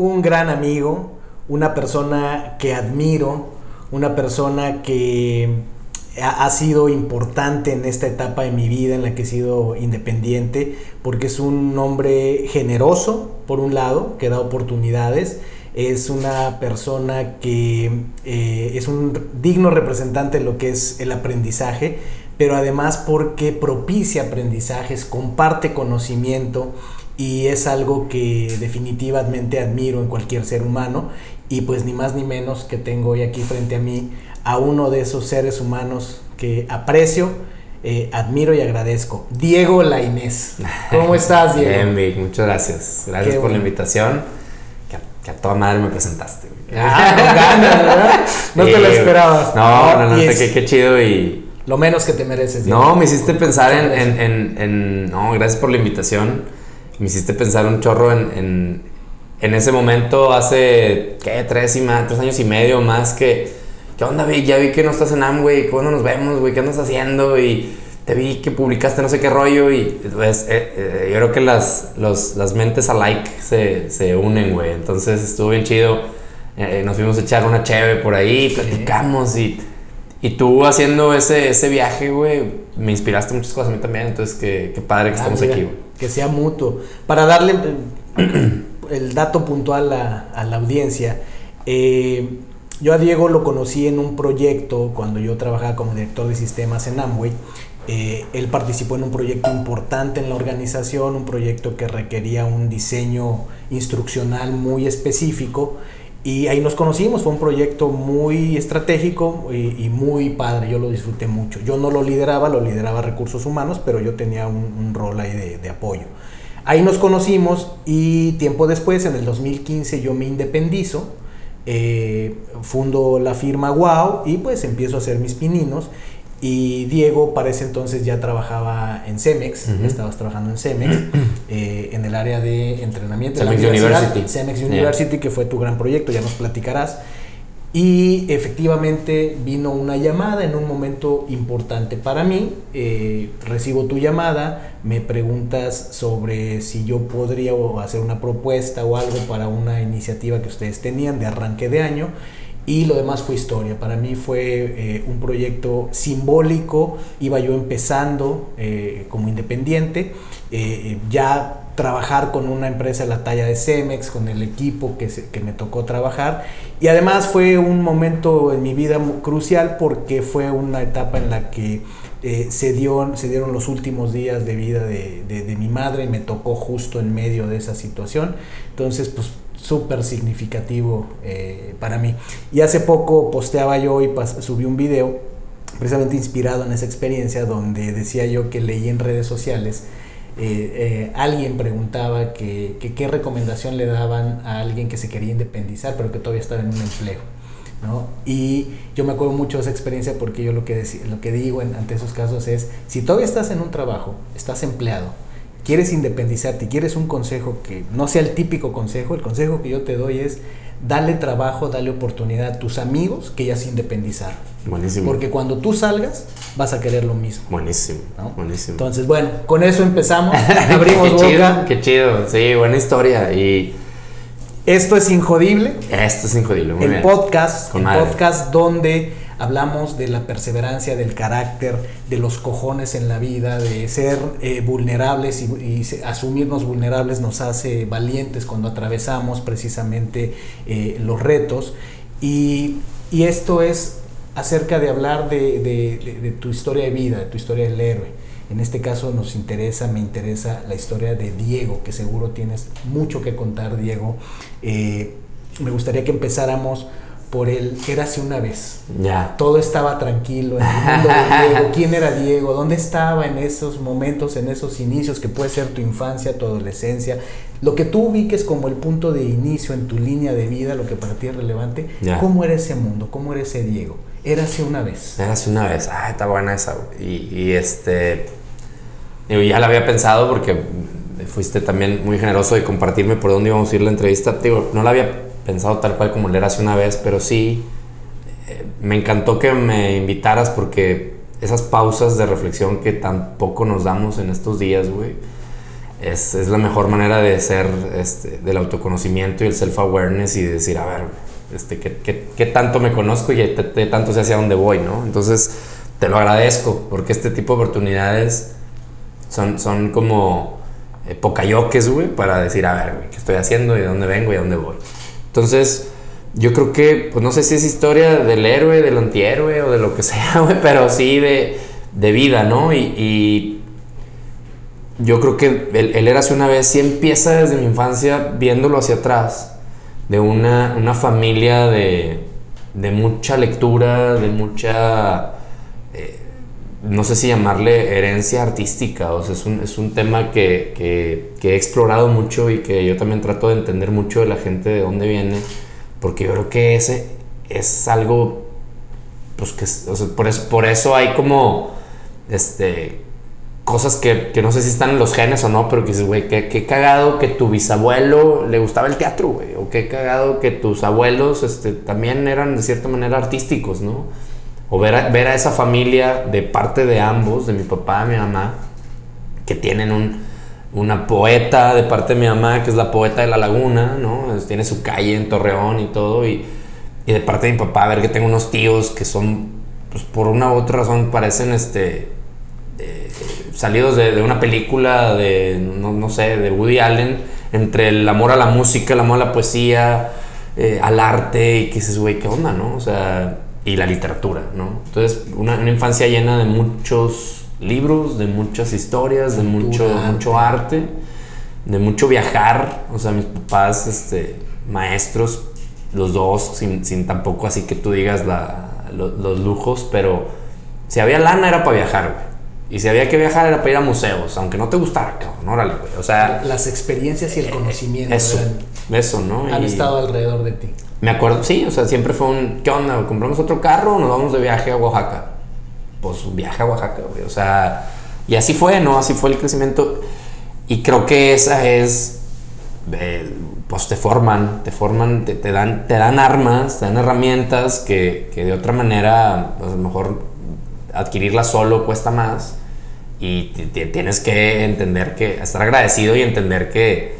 un gran amigo, una persona que admiro, una persona que ha, sido importante en esta etapa de mi vida en la que he sido independiente, porque es un hombre generoso, por un lado, que da oportunidades, es una persona que eh, es un digno representante de lo que es el aprendizaje, pero además porque propicia aprendizajes, comparte conocimiento, y es algo que definitivamente admiro en cualquier ser humano y pues ni más ni menos que tengo hoy aquí frente a mí a uno de esos seres humanos que aprecio, eh, admiro y agradezco. Diego Lainés. ¿Cómo estás, Diego? Bien, Vic, muchas gracias. Gracias por la invitación. Que a, toda madre me presentaste. Ah, no ganas, ¿verdad? No te lo esperabas. No, no, no, qué, qué chido y... Lo menos que te mereces. Diego. No, me hiciste pensar en, en, en, en... No, gracias por la invitación me hiciste pensar un chorro en, en, ese momento, hace, ¿qué? Tres, y más, tres años y medio más, que, ¿qué onda, vi? Ya vi que no estás en Amway, ¿cuándo nos vemos, güey? ¿Qué andas haciendo? Y te vi que publicaste no sé qué rollo y pues, eh, eh, yo creo que las, los, las mentes alike se, se unen, güey. Entonces estuvo bien chido. Eh, nos fuimos a echar una cheve por ahí, platicamos y, y tú haciendo ese, ese viaje, güey, me inspiraste muchas cosas a mí también. Entonces, qué, qué padre que ah, estamos aquí, güey que sea mutuo. Para darle el dato puntual a, la audiencia, eh, yo a Diego lo conocí en un proyecto cuando yo trabajaba como director de sistemas en Amway. Eh, él participó en un proyecto importante en la organización, un proyecto que requería un diseño instruccional muy específico y ahí nos conocimos, fue un proyecto muy estratégico y, muy padre, yo lo disfruté mucho. Yo no lo lideraba, lo lideraba recursos humanos, pero yo tenía un, rol ahí de, apoyo. Ahí nos conocimos y tiempo después, en el 2015, yo me independizo, eh, fundo la firma Wow y pues empiezo a hacer mis pininos y Diego para ese entonces ya trabajaba en Cemex, estabas trabajando en Cemex, eh, en el área de entrenamiento. Cemex University. Cemex University, que fue tu gran proyecto, ya nos platicarás. Y efectivamente vino una llamada en un momento importante para mí. Eh, recibo tu llamada, me preguntas sobre si yo podría hacer una propuesta o algo para una iniciativa que ustedes tenían de arranque de año y lo demás fue historia. Para mí fue eh, un proyecto simbólico, iba yo empezando eh, como independiente, eh, ya trabajar con una empresa de la talla de Cemex, con el equipo que, me tocó trabajar y además fue un momento en mi vida crucial porque fue una etapa en la que se, dio, se dieron los últimos días de vida de, de, de mi madre y me tocó justo en medio de esa situación. Entonces, pues súper significativo eh, para mí. Y hace poco posteaba yo y subí un video precisamente inspirado en esa experiencia donde decía yo que leí en redes sociales, eh, eh, alguien preguntaba que, qué recomendación le daban a alguien que se quería independizar pero que todavía estaba en un empleo. ¿no? Y yo me acuerdo mucho de esa experiencia porque yo lo que, lo que digo ante esos casos es, si todavía estás en un trabajo, estás empleado, quieres independizarte y quieres un consejo que no sea el típico consejo, el consejo que yo te doy es dale trabajo, dale oportunidad a tus amigos que ya se independizaron. Buenísimo. Porque cuando tú salgas, vas a querer lo mismo. Buenísimo. Buenísimo. Entonces, bueno, con eso empezamos. Abrimos qué Chido, qué chido. Sí, buena historia. Y. Esto es Injodible. Esto es Injodible. Muy el podcast. el podcast donde hablamos de la perseverancia, del carácter, de los cojones en la vida, de ser eh, vulnerables y, asumirnos vulnerables nos hace valientes cuando atravesamos precisamente eh, los retos. Y, esto es acerca de hablar de, tu historia de vida, de tu historia del héroe. En este caso nos interesa, me interesa la historia de Diego, que seguro tienes mucho que contar, Diego. Eh, me gustaría que empezáramos por el Érase una vez. Ya. Todo estaba tranquilo en el mundo de Diego. ¿Quién era Diego? ¿Dónde estaba en esos momentos, en esos inicios que puede ser tu infancia, tu adolescencia? Lo que tú ubiques como el punto de inicio en tu línea de vida, lo que para ti es relevante. Ya. ¿Cómo era ese mundo? ¿Cómo era ese Diego? Érase una vez. Érase una vez. Ah, está buena esa. Y, y este. Digo, ya la había pensado porque fuiste también muy generoso de compartirme por dónde íbamos a ir la entrevista. Digo, no la había pensado tal cual como leer hace una vez, pero sí eh, me encantó que me invitaras porque esas pausas de reflexión que tampoco nos damos en estos días, güey, es, es, la mejor manera de ser este, del autoconocimiento y el self-awareness y decir, a ver, este, ¿qué, qué, qué tanto me conozco y qué tanto sé hacia dónde voy, ¿no? Entonces, te lo agradezco porque este tipo de oportunidades son, son como eh, pocayoques, güey, para decir, a ver, güey, ¿qué estoy haciendo de dónde vengo y a dónde voy? Entonces, yo creo que, pues no sé si es historia del héroe, del antihéroe o de lo que sea, güey, pero sí de, de vida, ¿no? Y, y, yo creo que el, el Érase una vez sí empieza desde mi infancia viéndolo hacia atrás, de una, una familia de, de mucha lectura, de mucha no sé si llamarle herencia artística, o sea, es un, es un tema que, que, he explorado mucho y que yo también trato de entender mucho de la gente de dónde viene, porque yo creo que ese es algo, pues que, o sea, por, eso, por eso hay como, este, cosas que, que, no sé si están en los genes o no, pero que dices, güey, qué, qué, cagado que tu bisabuelo le gustaba el teatro, güey, o qué cagado que tus abuelos, este, también eran de cierta manera artísticos, ¿no? O ver a, ver a esa familia de parte de ambos, de mi papá mi mamá, que tienen un, una poeta de parte de mi mamá, que es la poeta de la laguna, ¿no? Tiene su calle en Torreón y todo, y, y de parte de mi papá, ver que tengo unos tíos que son, pues por una u otra razón, parecen este, eh, salidos de, de, una película de, no, no, sé, de Woody Allen, entre el amor a la música, el amor a la poesía, eh, al arte, y que dices, güey, ¿qué onda, no? O sea y la literatura, ¿no? Entonces, una, una, infancia llena de muchos libros, de muchas historias, de mucho, arte. mucho arte, de mucho viajar. O sea, mis papás, este, maestros, los dos, sin, sin tampoco así que tú digas la, lo, los lujos, pero si había lana era para viajar, güey. Y si había que viajar era para ir a museos, aunque no te gustara, cabrón, órale, güey. O sea... Las experiencias y el conocimiento. Eso, ¿no? Han y, estado alrededor de ti. Me acuerdo, sí, o sea, siempre fue un, ¿qué onda? ¿Compramos otro carro o nos vamos de viaje a Oaxaca? Pues un viaje a Oaxaca, güey. O sea, y así fue, ¿no? Así fue el crecimiento. Y creo que esa es, eh, pues te forman, te forman, te, te, dan, te dan armas, te dan herramientas que, que de otra manera, pues a lo mejor adquirirlas solo cuesta más. Y tienes que entender que, estar agradecido y entender que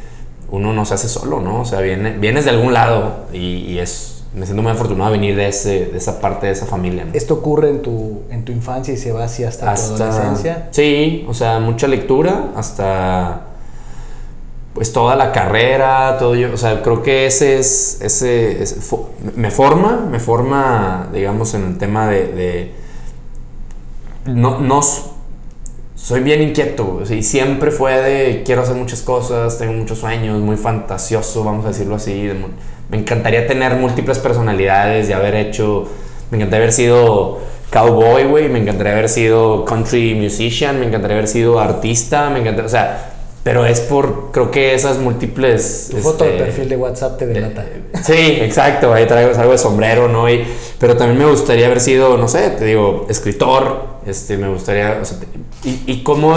uno no se hace solo, ¿no? O sea, viene, vienes de algún lado y, y, es, me siento muy afortunado de venir de, ese, de esa parte, de esa familia. ¿no? ¿Esto ocurre en tu, en tu infancia y se va así hasta, hasta tu adolescencia? Sí, o sea, mucha lectura hasta pues toda la carrera, todo yo, o sea, creo que ese es, ese, ese me forma, me forma, digamos, en el tema de, de no, no soy bien inquieto, y siempre fue de quiero hacer muchas cosas, tengo muchos sueños, muy fantasioso, vamos a decirlo así. Me encantaría tener múltiples personalidades y haber hecho, me encantaría haber sido cowboy, güey, me encantaría haber sido country musician, me encantaría haber sido artista, me encantaría, o sea, pero es por, creo que esas múltiples... Tu foto este, de perfil de WhatsApp te delata. Eh, sí, exacto, ahí traigo algo de sombrero, ¿no? Y, pero también me gustaría haber sido, no sé, te digo, escritor, este, me gustaría, o sea, y, y cómo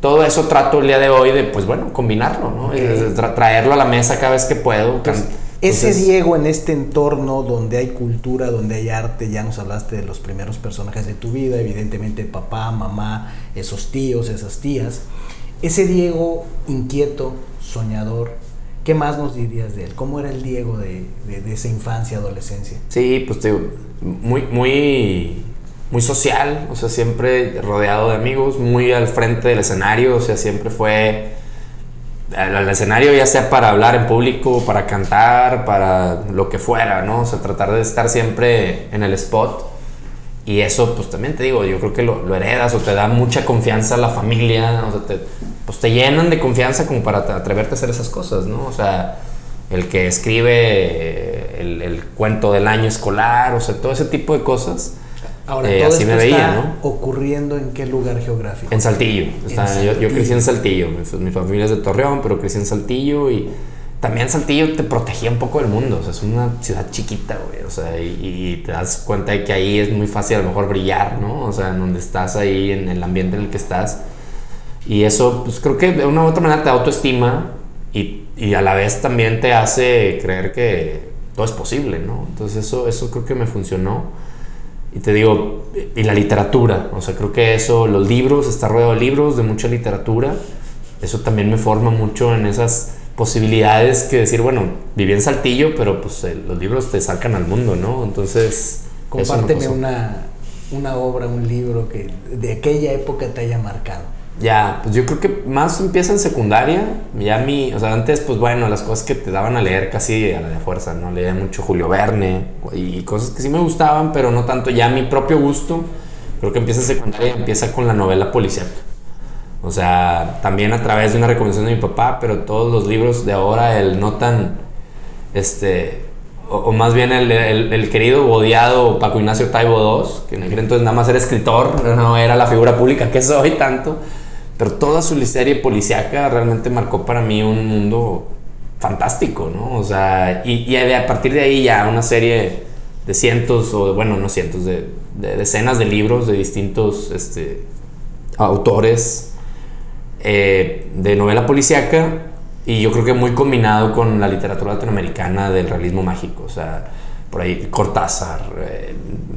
todo eso trato el día de hoy de, pues bueno, combinarlo, ¿no? Okay. Tra traerlo a la mesa cada vez que puedo. Pues, ese Diego en este entorno donde hay cultura, donde hay arte, ya nos hablaste de los primeros personajes de tu vida, evidentemente papá, mamá, esos tíos, esas tías. Ese Diego inquieto, soñador, ¿qué más nos dirías de él? ¿Cómo era el Diego de, de, esa infancia, adolescencia? Sí, pues muy, muy muy social, o sea, siempre rodeado de amigos, muy al frente del escenario, o sea, siempre fue al, escenario ya sea para hablar en público, para cantar, para lo que fuera, ¿no? O sea, tratar de estar siempre en el spot. Y eso, pues también te digo, yo creo que lo, lo heredas o te da mucha confianza a la familia, o sea, te, pues te llenan de confianza como para atreverte a hacer esas cosas, ¿no? O sea, el que escribe el, cuento del año escolar, o sea, todo ese tipo de cosas. Ahora, eh, todo así me veía, ¿no? ocurriendo en qué lugar geográfico? En Saltillo. Yo, crecí en Saltillo. Mi, familia es de Torreón, pero crecí en Saltillo y también Saltillo te protegía un poco del mundo. O sea, es una ciudad chiquita, güey. O sea, y, te das cuenta de que ahí es muy fácil a lo mejor brillar, ¿no? O sea, en donde estás ahí, en el ambiente en el que estás. Y eso, pues creo que de una u otra manera te autoestima y, y a la vez también te hace creer que todo es posible, ¿no? Entonces eso, eso creo que me funcionó. Y te digo, y la literatura, o sea, creo que eso, los libros, está rodeado de libros, de mucha literatura, eso también me forma mucho en esas posibilidades que decir, bueno, viví en Saltillo, pero pues los libros te sacan al mundo, ¿no? Entonces... Compárteme una, una obra, un libro que de aquella época te haya marcado. Ya, pues yo creo que más empieza en secundaria. Ya mi, o sea, antes, pues bueno, las cosas que te daban a leer casi a la de fuerza, ¿no? Leía mucho Julio Verne y cosas que sí me gustaban, pero no tanto. Ya mi propio gusto, creo que empieza en secundaria, empieza con la novela policial. O sea, también a través de una recomendación de mi papá, pero todos los libros de ahora, el no tan, este, o, más bien el, el, querido odiado Paco Ignacio Taibo II, que en aquel entonces nada más era escritor, no era la figura pública que soy tanto pero toda su serie policíaca realmente marcó para mí un mundo fantástico, ¿no? O sea, y, a partir de ahí ya una serie de cientos, o bueno, no cientos, de, decenas de libros de distintos este, autores eh, de novela policíaca y yo creo que muy combinado con la literatura latinoamericana del realismo mágico, o sea, por ahí Cortázar, eh,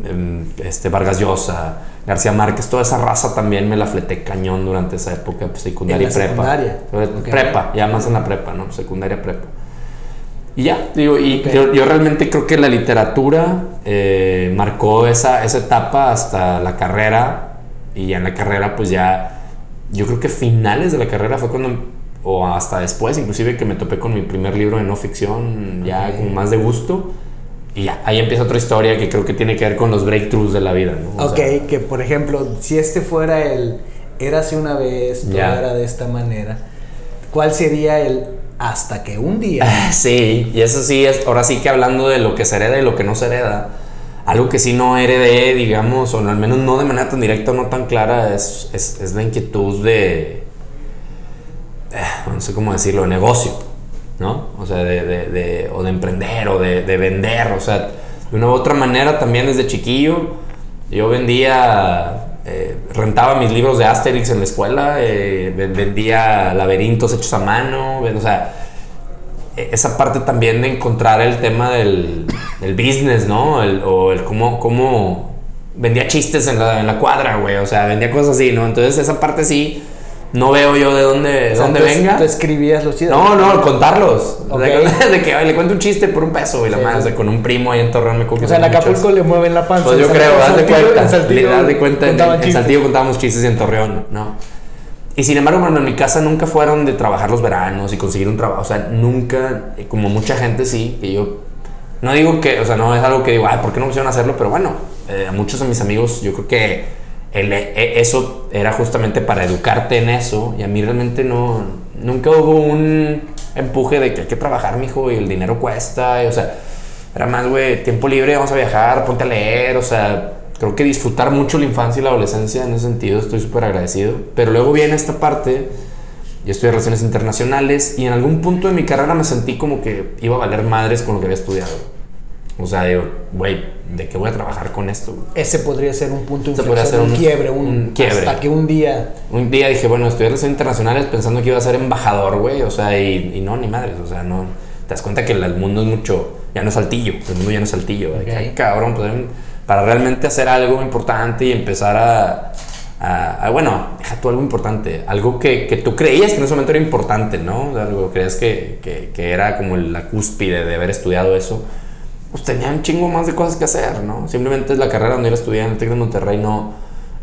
em, este, Vargas Llosa, García Márquez, toda esa raza también me la fleté cañón durante esa época, pues, secundaria y prepa. Secundaria. Prepa, ya más en la prepa, ¿no? Secundaria, prepa. Y ya, digo, y yo, realmente creo que la literatura eh, marcó esa, esa etapa hasta la carrera. Y ya en la carrera, pues ya, yo creo que finales de la carrera fue cuando, o hasta después, inclusive que me topé con mi primer libro de no ficción, ya con más de gusto y ya, ahí empieza otra historia que creo que tiene que ver con los breakthroughs de la vida, ¿no? ok, que por ejemplo, si este fuera el érase una vez, todo era de esta manera, ¿cuál sería el hasta que un día? sí, y eso sí es, ahora sí que hablando de lo que se hereda y lo que no se hereda, algo que sí no heredé, digamos, o al menos no de manera tan directa o no tan clara, es, es, la inquietud de, eh, no sé cómo decirlo, negocio. ¿no? O sea, de, de, o de emprender o de, vender, o sea, de una u otra manera también desde chiquillo yo vendía, eh, rentaba mis libros de Asterix en la escuela, eh, vendía laberintos hechos a mano, o sea, esa parte también de encontrar el tema del, del business, ¿no? El, o el cómo, cómo vendía chistes en la, en la cuadra, güey, o sea, vendía cosas así, ¿no? Entonces esa parte sí no veo yo de dónde, dónde venga. ¿Tú escribías los chistes? No, no, contarlos. de que le cuento un chiste por un peso y la más, con un primo ahí en Torreón me O sea, en Acapulco le mueven la panza. Pues yo creo, haz de cuenta. En Saltillo, de cuenta, en, Saltillo contábamos chistes y en Torreón, ¿no? Y sin embargo, bueno, en mi casa nunca fueron de trabajar los veranos y conseguir un trabajo. O sea, nunca, como mucha gente sí, que yo. No digo que, o sea, no es algo que digo, ay, ¿por qué no pusieron hacerlo? Pero bueno, eh, a muchos de mis amigos, yo creo que e, eso era justamente para educarte en eso y a mí realmente no, nunca hubo un empuje de que hay que trabajar, mijo, y el dinero cuesta, o sea, era más, güey, tiempo libre, vamos a viajar, ponte a leer, o sea, creo que disfrutar mucho la infancia y la adolescencia en ese sentido, estoy súper agradecido, pero luego viene esta parte, yo estudié relaciones internacionales y en algún punto de mi carrera me sentí como que iba a valer madres con lo que había estudiado. O sea, digo, güey, ¿de qué voy a trabajar con esto? Ese podría ser un punto de inflexión, un, un, quiebre, un, quiebre. Hasta que un día... Un día dije, bueno, estudiar relaciones internacionales pensando que iba a ser embajador, güey. O sea, y, no, ni madres. O sea, no... Te das cuenta que el, mundo es mucho... Ya no es saltillo. El mundo ya no es saltillo. Okay. cabrón, pues, para realmente hacer algo importante y empezar a... bueno, deja tú algo importante. Algo que, que, tú creías que en ese momento era importante, ¿no? O algo creías que, que, era como la cúspide de haber estudiado eso pues tenía un chingo más de cosas que hacer, ¿no? Simplemente la carrera donde era estudiante en el TEC de Monterrey no,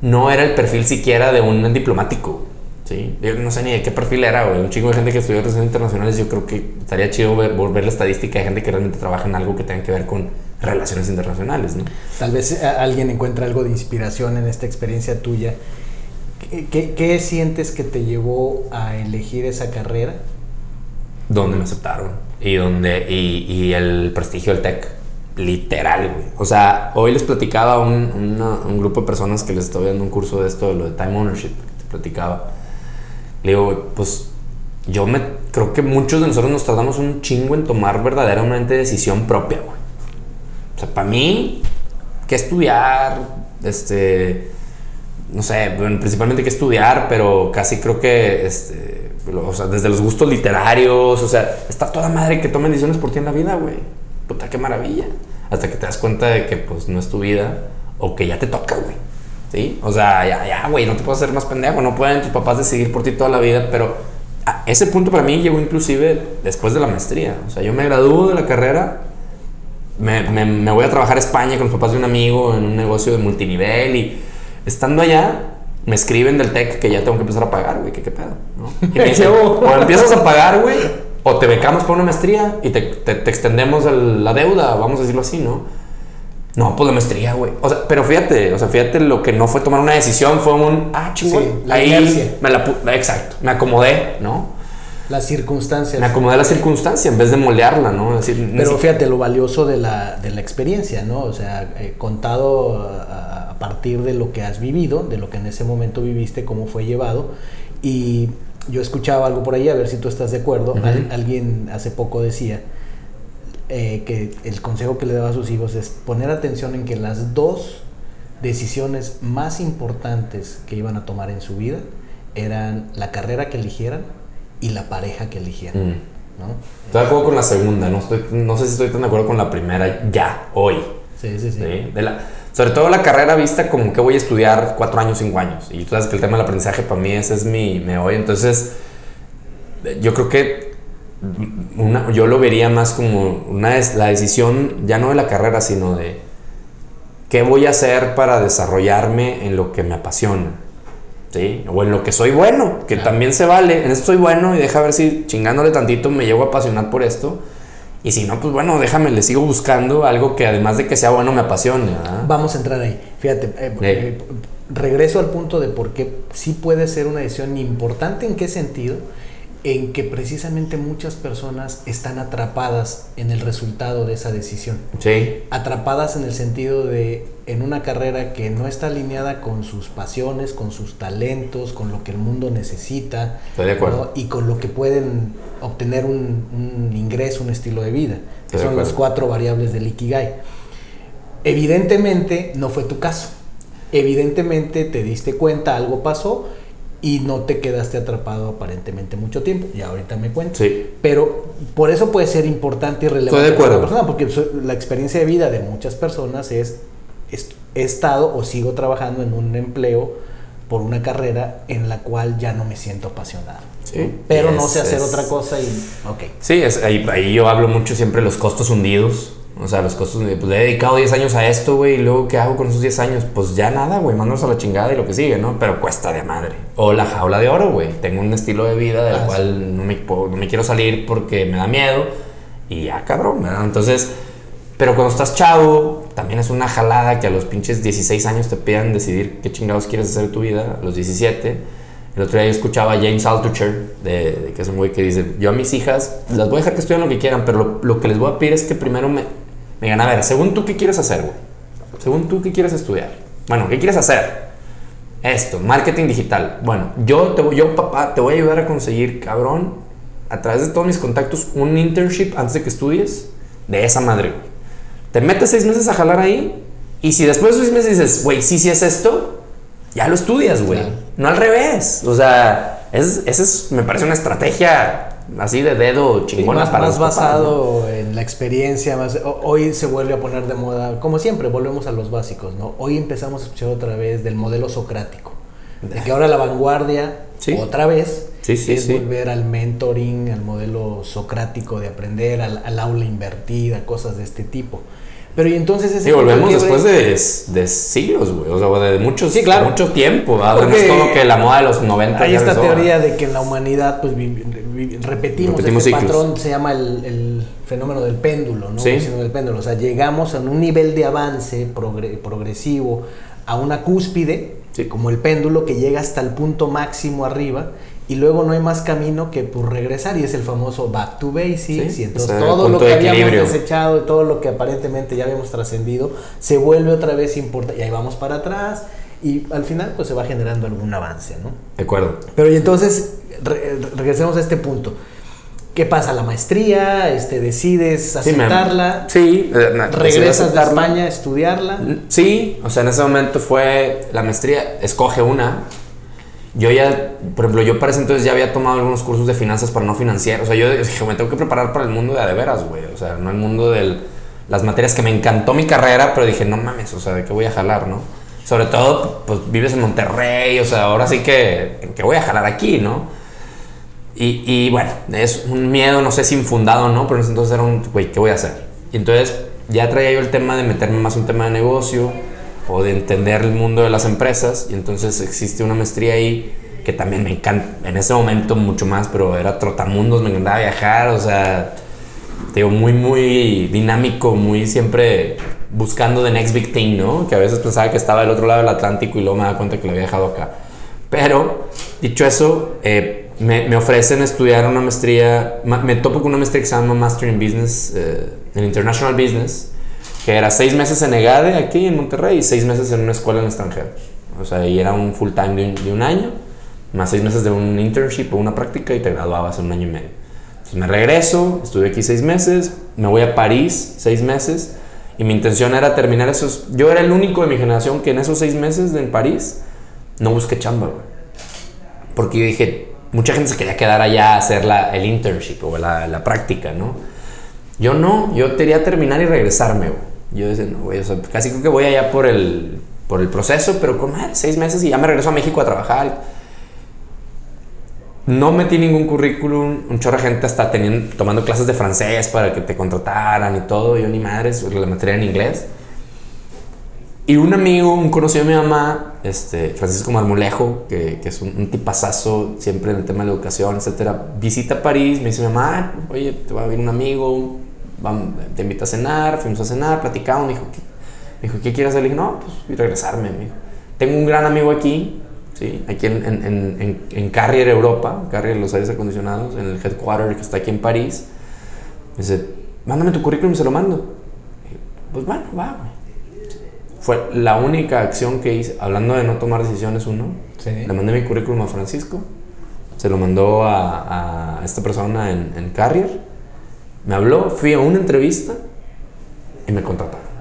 no era el perfil siquiera de un diplomático, ¿sí? Yo no sé ni de qué perfil era, güey. Un chingo de gente que estudió relaciones internacionales, yo creo que estaría chido ver, ver la estadística de gente que realmente trabaja en algo que tenga que ver con relaciones internacionales, ¿no? Tal vez eh, alguien encuentra algo de inspiración en esta experiencia tuya. ¿Qué, qué sientes que te llevó a elegir esa carrera? Donde me aceptaron Y, donde, y, y el prestigio del tech. Literal, güey. O sea, hoy les platicaba a un, un, grupo de personas que les estoy dando un curso de esto, de lo de time ownership, que te platicaba. Le digo, pues yo me creo que muchos de nosotros nos tardamos un chingo en tomar verdaderamente decisión propia, güey. Sea, para mí, qué estudiar, este, no sé, principalmente qué estudiar, pero casi creo que, este, o sea, desde los gustos literarios, o sea, está toda madre que tomen decisiones por ti en la vida, güey puta, qué maravilla. Hasta que te das cuenta de que pues no es tu vida o que ya te toca, güey. ¿Sí? O sea, ya, ya, güey, no te puedes hacer más pendejo, no pueden tus papás decidir por ti toda la vida, pero ese punto para mí llegó inclusive después de la maestría. O sea, yo me gradúo de la carrera, me, me, voy a trabajar a España con los papás de un amigo en un negocio de multinivel y estando allá me escriben del TEC que ya tengo que empezar a pagar, güey, que qué pedo, ¿no? Y me dicen, o empiezas a pagar, güey, o te becamos por una maestría y te, te, extendemos la deuda, vamos a decirlo así, ¿no? No, pues la maestría, güey. O sea, pero fíjate, o sea, fíjate lo que no fue tomar una decisión, fue un, ah, chingón. Ahí me la exacto, me acomodé, ¿no? Las circunstancias. Me acomodé la circunstancia en vez de moldearla, ¿no? pero fíjate lo valioso de la, de la experiencia, ¿no? O sea, eh, contado a, a partir de lo que has vivido, de lo que en ese momento viviste, cómo fue llevado. Y yo escuchaba algo por ahí, a ver si tú estás de acuerdo. alguien hace poco decía eh, que el consejo que le daba a sus hijos es poner atención en que las dos decisiones más importantes que iban a tomar en su vida eran la carrera que eligieran y la pareja que eligieran. Mm. Estoy de acuerdo con la segunda, no, estoy, no sé si estoy tan de acuerdo con la primera ya, hoy. Sí, sí, sí. De la, sobre todo la carrera vista como que voy a estudiar cuatro años, cinco años. Y tú sabes que el tema del aprendizaje para mí ese es mi me hoy. Entonces, yo creo que una, yo lo vería más como una la decisión ya no de la carrera, sino de qué voy a hacer para desarrollarme en lo que me apasiona. ¿Sí? O en lo que soy bueno, que también se vale. En esto soy bueno y deja ver si chingándole tantito me llego a apasionar por esto y si no, pues bueno, déjame, le sigo buscando algo que además de que sea bueno me apasione. Vamos a entrar ahí. Fíjate, eh, eh, regreso al punto de por qué sí puede ser una decisión importante. ¿En qué sentido? En que precisamente muchas personas están atrapadas en el resultado de esa decisión. Sí. Atrapadas en el sentido de en una carrera que no está alineada con sus pasiones, con sus talentos, con lo que el mundo necesita. Estoy de acuerdo. Y con lo que pueden obtener un, ingreso, un estilo de vida. Que son las cuatro variables del Ikigai. Evidentemente no fue tu caso. Evidentemente te diste cuenta, algo pasó y no te quedaste atrapado aparentemente mucho tiempo. Y ahorita me cuento. Sí. Pero por eso puede ser importante y relevante para la persona, porque la experiencia de vida de muchas personas es, he estado o sigo trabajando en un empleo por una carrera en la cual ya no me siento apasionado. Pero no sé hacer otra cosa y... Ok. Sí, es, ahí, ahí, yo hablo mucho siempre de los costos hundidos. O sea, los costos... Pues le he dedicado 10 años a esto, güey, y luego ¿qué hago con esos 10 años? Pues ya nada, güey, mandos a la chingada y lo que sigue, ¿no? Pero cuesta de madre. O la jaula de oro, güey. Tengo un estilo de vida del ah, cual no, me, no me quiero salir porque me da miedo. Y ya, cabrón, ¿verdad? Entonces... Pero cuando estás chavo, también es una jalada que a los pinches 16 años te pidan decidir qué chingados quieres hacer de tu vida, a los 17 el otro día yo escuchaba a James Altucher, de, que es un güey que dice, yo a mis hijas las voy a dejar que estudien lo que quieran, pero lo, que les voy a pedir es que primero me, me digan, a ver, según tú qué quieres hacer, güey. Según tú qué quieres estudiar. Bueno, ¿qué quieres hacer? Esto, marketing digital. Bueno, yo, te, yo papá, te voy a ayudar a conseguir, cabrón, a través de todos mis contactos, un internship antes de que estudies de esa madre, güey. Te metes seis meses a jalar ahí y si después de seis meses dices, güey, sí, sí es esto, ya lo estudias, güey. No al revés. O sea, esa es, me parece una estrategia así de dedo chingona para más basado en la experiencia más hoy se vuelve a poner de moda como siempre volvemos a los básicos no hoy empezamos a escuchar otra vez del modelo socrático de que ahora la vanguardia otra vez es volver al mentoring al modelo socrático de aprender al, al aula invertida cosas de este tipo pero y entonces ese Sí, volvemos después de, de, siglos, güey. O sea, de muchos, sí, claro. mucho tiempo. ¿verdad? es como que la moda de los 90 Hay esta teoría de que en la humanidad, pues repetimos, repetimos este patrón, se llama el, el, fenómeno del péndulo, ¿no? Sí. Del péndulo. O sea, llegamos a un nivel de avance progresivo, a una cúspide, Sí. Como el péndulo que llega hasta el punto máximo arriba y luego no hay más camino que por regresar y es el famoso back to basics y entonces todo lo que habíamos desechado y todo lo que aparentemente ya habíamos trascendido se vuelve otra vez importante y ahí vamos para atrás y al final pues se va generando algún avance, ¿no? De acuerdo. Pero y entonces regresemos a este punto. ¿Qué pasa? ¿La maestría? Este, ¿Decides aceptarla? Sí, eh, ¿Regresas de España a estudiarla? Sí, o sea, en ese momento fue la maestría, escoge una. Yo ya, por ejemplo, yo para ese entonces ya había tomado algunos cursos de finanzas para no financiar. O sea, yo dije, me tengo que preparar para el mundo de de veras, güey. O sea, no el mundo de las materias que me encantó mi carrera, pero dije, no mames, o sea, ¿de qué voy a jalar, no? Sobre todo, pues vives en Monterrey, o sea, ahora sí que, ¿en qué voy a jalar aquí, no? Y, y, bueno, es un miedo, no sé si infundado o no, pero entonces era un, güey, ¿qué voy a hacer? Y entonces ya traía yo el tema de meterme más en un tema de negocio o de entender el mundo de las empresas. Y entonces existe una maestría ahí que también me encanta, en ese momento mucho más, pero era trotamundos, me encantaba viajar, o sea, digo, muy, muy dinámico, muy siempre buscando the next big thing, ¿no? Que a veces pensaba que estaba del otro lado del Atlántico y luego me daba cuenta que lo había dejado acá. Pero, dicho eso, eh, me, ofrecen estudiar una maestría, me topo con una maestría que se llama Master in Business, eh, en International Business, que era seis meses en EGADE aquí en Monterrey y seis meses en una escuela en extranjero. O sea, y era un full time de un, año, más seis meses de un internship o una práctica y te graduabas en un año y medio. Entonces me regreso, estuve aquí seis meses, me voy a París seis meses y mi intención era terminar esos. Yo era el único de mi generación que en esos seis meses en París no busqué chamba, Porque yo dije, mucha gente se quería quedar allá a hacer la, el internship o la, la, práctica, ¿no? Yo no, yo quería terminar y regresarme, güey. Yo decía, no, güey, o sea, casi creo que voy allá por el, por el proceso, pero con madre, seis meses y ya me regreso a México a trabajar. No metí ningún currículum, un chorro de gente hasta teniendo, tomando clases de francés para que te contrataran y todo. Yo ni madres, la materia en inglés. Y un amigo, un conocido de mi mamá, este, Francisco Marmolejo, que, que es un, un, tipazazo siempre en el tema de la educación, etcétera, visita París, me dice mi mamá, oye, te va a venir un amigo, te invita a cenar, fuimos a cenar, platicamos, me dijo, ¿qué, me dijo, ¿qué quieres hacer? Le dije, no, pues y regresarme, me dijo. Tengo un gran amigo aquí, ¿sí? aquí en, en, en, en Carrier, Europa, Carrier, los aires acondicionados, en el headquarter que está aquí en París. Me dice, mándame tu currículum y se lo mando. pues bueno, va, güey fue la única acción que hice, hablando de no tomar decisiones uno, le mandé mi currículum a Francisco, se lo mandó a, a esta persona en, en, Carrier, me habló, fui a una entrevista y me contrataron.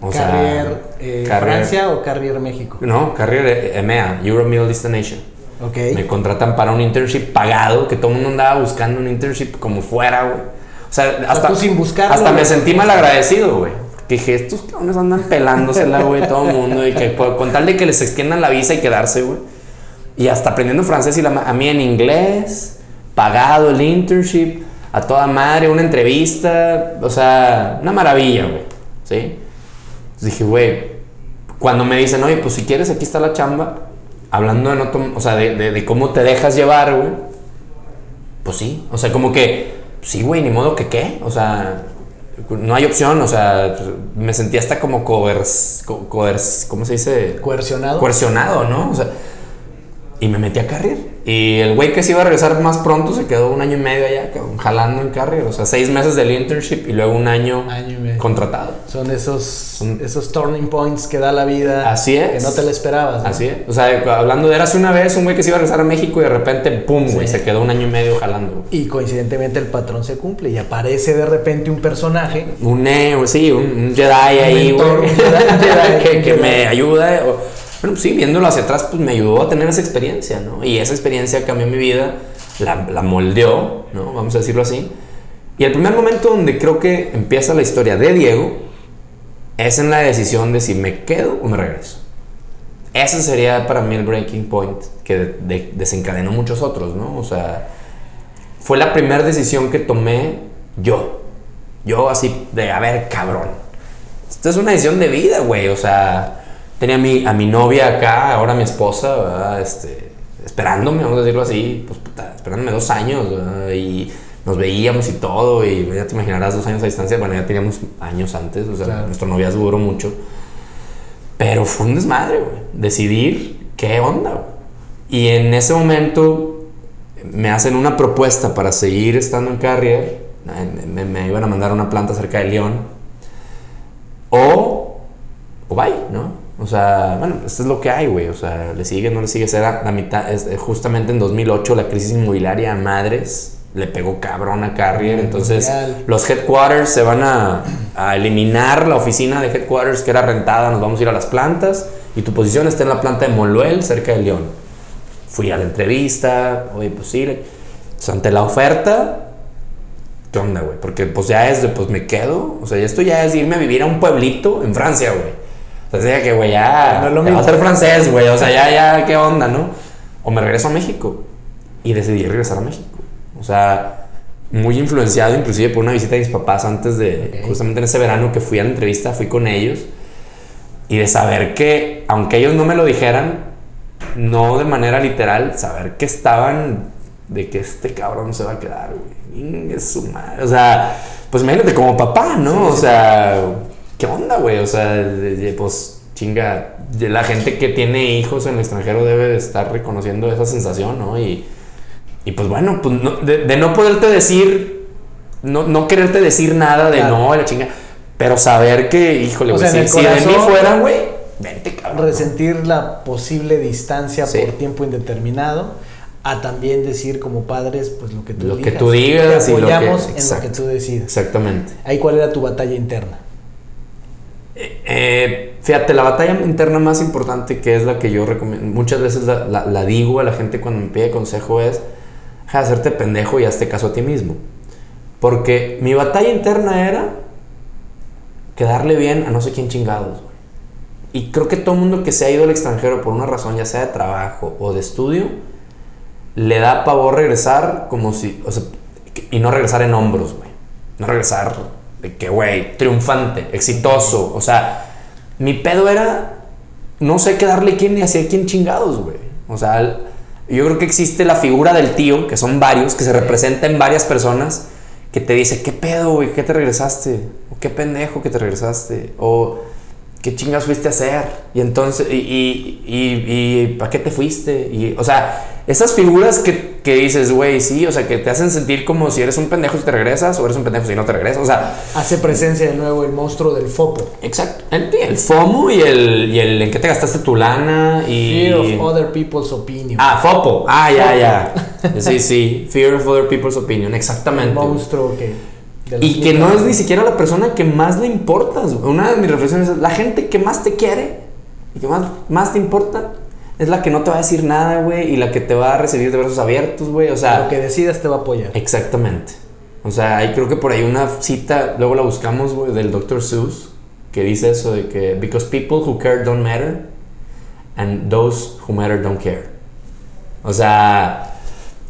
O Carrier, eh, Francia o Carrier México? No, Carrier EMEA, Euro Middle East Nation. Okay. Me contratan para un internship pagado, que todo el mundo andaba buscando un internship como fuera, güey. O sea, hasta, sin buscarlo, hasta me sentí mal agradecido, güey. Que dije, estos cabrones andan pelándosela, güey, todo el mundo. Y que con tal de que les extiendan la visa y quedarse, güey. Y hasta aprendiendo francés y la, a mí en inglés, pagado el internship, a toda madre, una entrevista, o sea, una maravilla, güey. ¿Sí? Entonces dije, güey, cuando me dicen, oye, pues si quieres, aquí está la chamba, hablando de, no o sea, de, de, de cómo te dejas llevar, güey, pues sí, o sea, como que, sí, güey, ni modo que qué, o sea, no hay opción, o sea, me sentía hasta como coers, ¿cómo se dice? Coercionado. Coercionado, ¿no? O sea, y me metí a Carrier. Y el güey que se iba a regresar más pronto se quedó un año y medio allá, jalando en Carrier. O sea, seis meses del internship y luego un año, contratado. Son esos, esos turning points que da la vida. Así es. Que no te lo esperabas. Así es. O sea, hablando de hace una vez, un güey que se iba a regresar a México y de repente, pum, güey, se quedó un año y medio jalando. Y coincidentemente el patrón se cumple y aparece de repente un personaje. Un Neo, sí, un, Jedi ahí, güey. que, que me ayuda. Bueno, sí, viéndolo hacia atrás, pues me ayudó a tener esa experiencia, ¿no? Y esa experiencia cambió mi vida, la, la moldeó, ¿no? Vamos a decirlo así. Y el primer momento donde creo que empieza la historia de Diego es en la decisión de si me quedo o me regreso. Ese sería para mí el breaking point que desencadenó muchos otros, ¿no? O sea, fue la primera decisión que tomé yo. Yo así de, a ver, cabrón. Esto es una decisión de vida, güey. O sea, tenía a mi, a mi novia acá, ahora mi esposa, Este, esperándome, vamos a decirlo así, pues esperándome dos años, y nos veíamos y todo, y ya te imaginarás dos años a distancia, bueno, ya teníamos años antes, o sea, nuestro noviazgo duró mucho, pero fue un desmadre, güey, decidir ¿qué onda? Y en ese momento me hacen una propuesta para seguir estando en Carrier. Me, me iban a mandar a una planta cerca de León. O, o bye, ¿no? O sea, bueno, esto es lo que hay, güey. O sea, le sigue, no le sigue. Era la mitad. Es, justamente en 2008, la crisis inmobiliaria a madres le pegó cabrón a Carrier. Entonces, los headquarters se van a, a, eliminar la oficina de headquarters que era rentada. Nos vamos a ir a las plantas. Y tu posición está en la planta de Moluel, cerca de León. Fui a la entrevista. Oye, pues sí. Entonces, ante la oferta, ¿qué onda, güey? Porque pues ya es de, pues me quedo. O sea, esto ya es irme a vivir a un pueblito en Francia, güey. Entonces que, güey, ya, no va a ser francés, güey, o sea, ya, ya, ¿qué onda, no? O me regreso a México. Y decidí regresar a México. O sea, muy influenciado inclusive por una visita de mis papás antes de, justamente en ese verano que fui a la entrevista, fui con ellos. Y de saber que, aunque ellos no me lo dijeran, no de manera literal, saber que estaban de que este cabrón se va a quedar, güey. Es su madre. O sea, pues imagínate como papá, ¿no? o sea, ¿qué onda, güey? O sea, pues chinga, la gente que tiene hijos en el extranjero debe de estar reconociendo esa sensación, ¿no? Y, y pues bueno, pues de, no poderte decir, no, no quererte decir nada de no, la chinga, pero saber que, híjole, güey, si, si, de mí fuera, güey, vente, cabrón. Resentir la posible distancia por tiempo indeterminado a también decir como padres, pues lo que tú lo Que tú digas apoyamos en lo que tú decidas. Exactamente. Ahí, ¿cuál era tu batalla interna? Eh, fíjate, la batalla interna más importante que es la que yo recomiendo, muchas veces la, digo a la gente cuando me pide consejo es, hacerte pendejo y hazte caso a ti mismo. Porque mi batalla interna era quedarle bien a no sé quién chingados. Y creo que todo mundo que se ha ido al extranjero por una razón, ya sea de trabajo o de estudio, le da pavor regresar como si, y no regresar en hombros, güey. No regresar de que, güey, triunfante, exitoso. O sea, mi pedo era no sé qué darle quién ni hacia quién chingados, güey. O sea, yo creo que existe la figura del tío, que son varios, que se representa en varias personas, que te dice, ¿qué pedo, güey? ¿Qué te regresaste? ¿O qué pendejo que te regresaste? O ¿qué chingas fuiste a hacer? Y entonces, y, y, y, y ¿para qué te fuiste? Y, o sea, esas figuras que, que dices, güey, sí, o sea, que te hacen sentir como si eres un pendejo si te regresas o eres un pendejo si no te regresas, o sea... Hace presencia de nuevo el monstruo del FOMO. Exacto, el, el FOMO y el, y el en qué te gastaste tu lana y... Fear of other people's opinion. Ah, FOPO, ah, ya, ya. Sí, sí, Fear of other people's opinion, exactamente. El monstruo que... Y que no es ni siquiera la persona que más le importas. Una de mis reflexiones es, la gente que más te quiere y que más, más te importa es la que no te va a decir nada, güey, y la que te va a recibir de brazos abiertos, güey, o sea... Lo que decidas te va a apoyar. Exactamente. O sea, ahí creo que por ahí una cita, luego la buscamos, güey, del Dr. Seuss, que dice eso de que, because people who care don't matter, and those who matter don't care. O sea,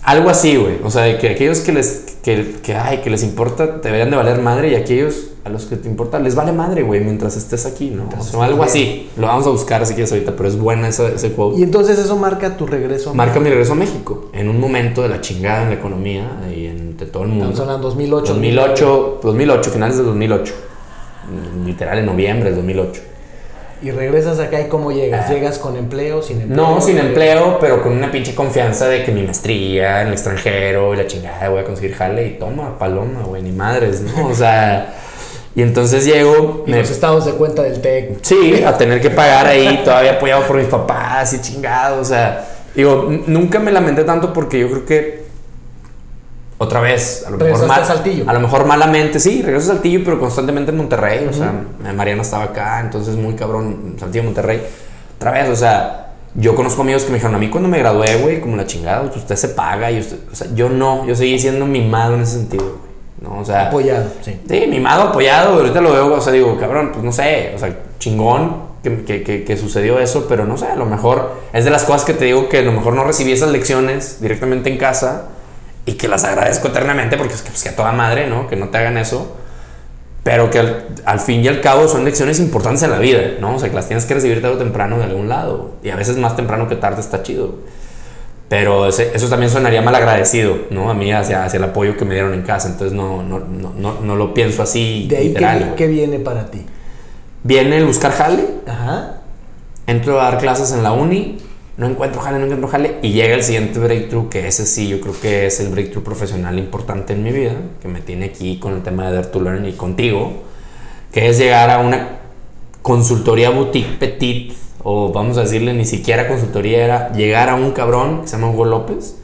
algo así, güey. O sea, de que aquellos que les, que, que, ay, que les importa deberían de valer madre y aquellos a los que te importa les vale madre, güey, mientras estés aquí, ¿no? O algo así. Lo vamos a buscar si quieres ahorita, pero es buena esa, ese quote. Y entonces eso marca tu regreso a Marca mi regreso a México. En un momento de la chingada en la economía y en todo el mundo. Estamos hablando 2008. 2008, 2008, finales de 2008. Literal en noviembre del 2008. Y regresas acá y cómo llegas? Ah. ¿Llegas con empleo, sin empleo? No, sin empleo, pero con una pinche confianza de que mi maestría en el extranjero y la chingada voy a conseguir jale y toma, paloma, güey, ni madres, ¿no? O sea... Y entonces llego. Y los estados de cuenta del TEC. Sí, a tener que pagar ahí, todavía apoyado por mis papás y chingado. O sea, digo, nunca me lamenté tanto porque yo creo que. Otra vez, a lo mejor mal, Saltillo. A lo mejor malamente, sí, regreso a Saltillo, pero constantemente en Monterrey. O sea, Mariana estaba acá, entonces muy cabrón, Saltillo, Monterrey. Otra vez, o sea, yo conozco amigos que me dijeron, a mí cuando me gradué, güey, como la chingada, usted se paga y usted, o sea, yo no, yo seguí siendo mimado en ese sentido. ¿no? O sea, apoyado, sí. Sí, mimado, apoyado, ahorita lo veo, o sea, digo, cabrón, pues no sé, o sea, chingón que, que, que, sucedió eso, pero no sé, a lo mejor es de las cosas que te digo que a lo mejor no recibí esas lecciones directamente en casa y que las agradezco eternamente porque es que, pues, que a toda madre, ¿no? Que no te hagan eso, pero que al, fin y al cabo son lecciones importantes en la vida, ¿no? O sea, que las tienes que recibir tarde o temprano de algún lado y a veces más temprano que tarde está chido. Pero eso también sonaría mal agradecido, ¿no? A mí hacia, hacia el apoyo que me dieron en casa. Entonces no, no, no, no, lo pienso así. ¿De ahí qué, viene para ti? Viene el buscar jale. Ajá. Entro a dar clases en la uni no encuentro jale, no encuentro jale. Y llega el siguiente breakthrough, que ese sí, yo creo que es el breakthrough profesional importante en mi vida, que me tiene aquí con el tema de Dare to Learn y contigo, que es llegar a una consultoría boutique petit, o vamos a decirle ni siquiera consultoría, era llegar a un cabrón que se llama Hugo López,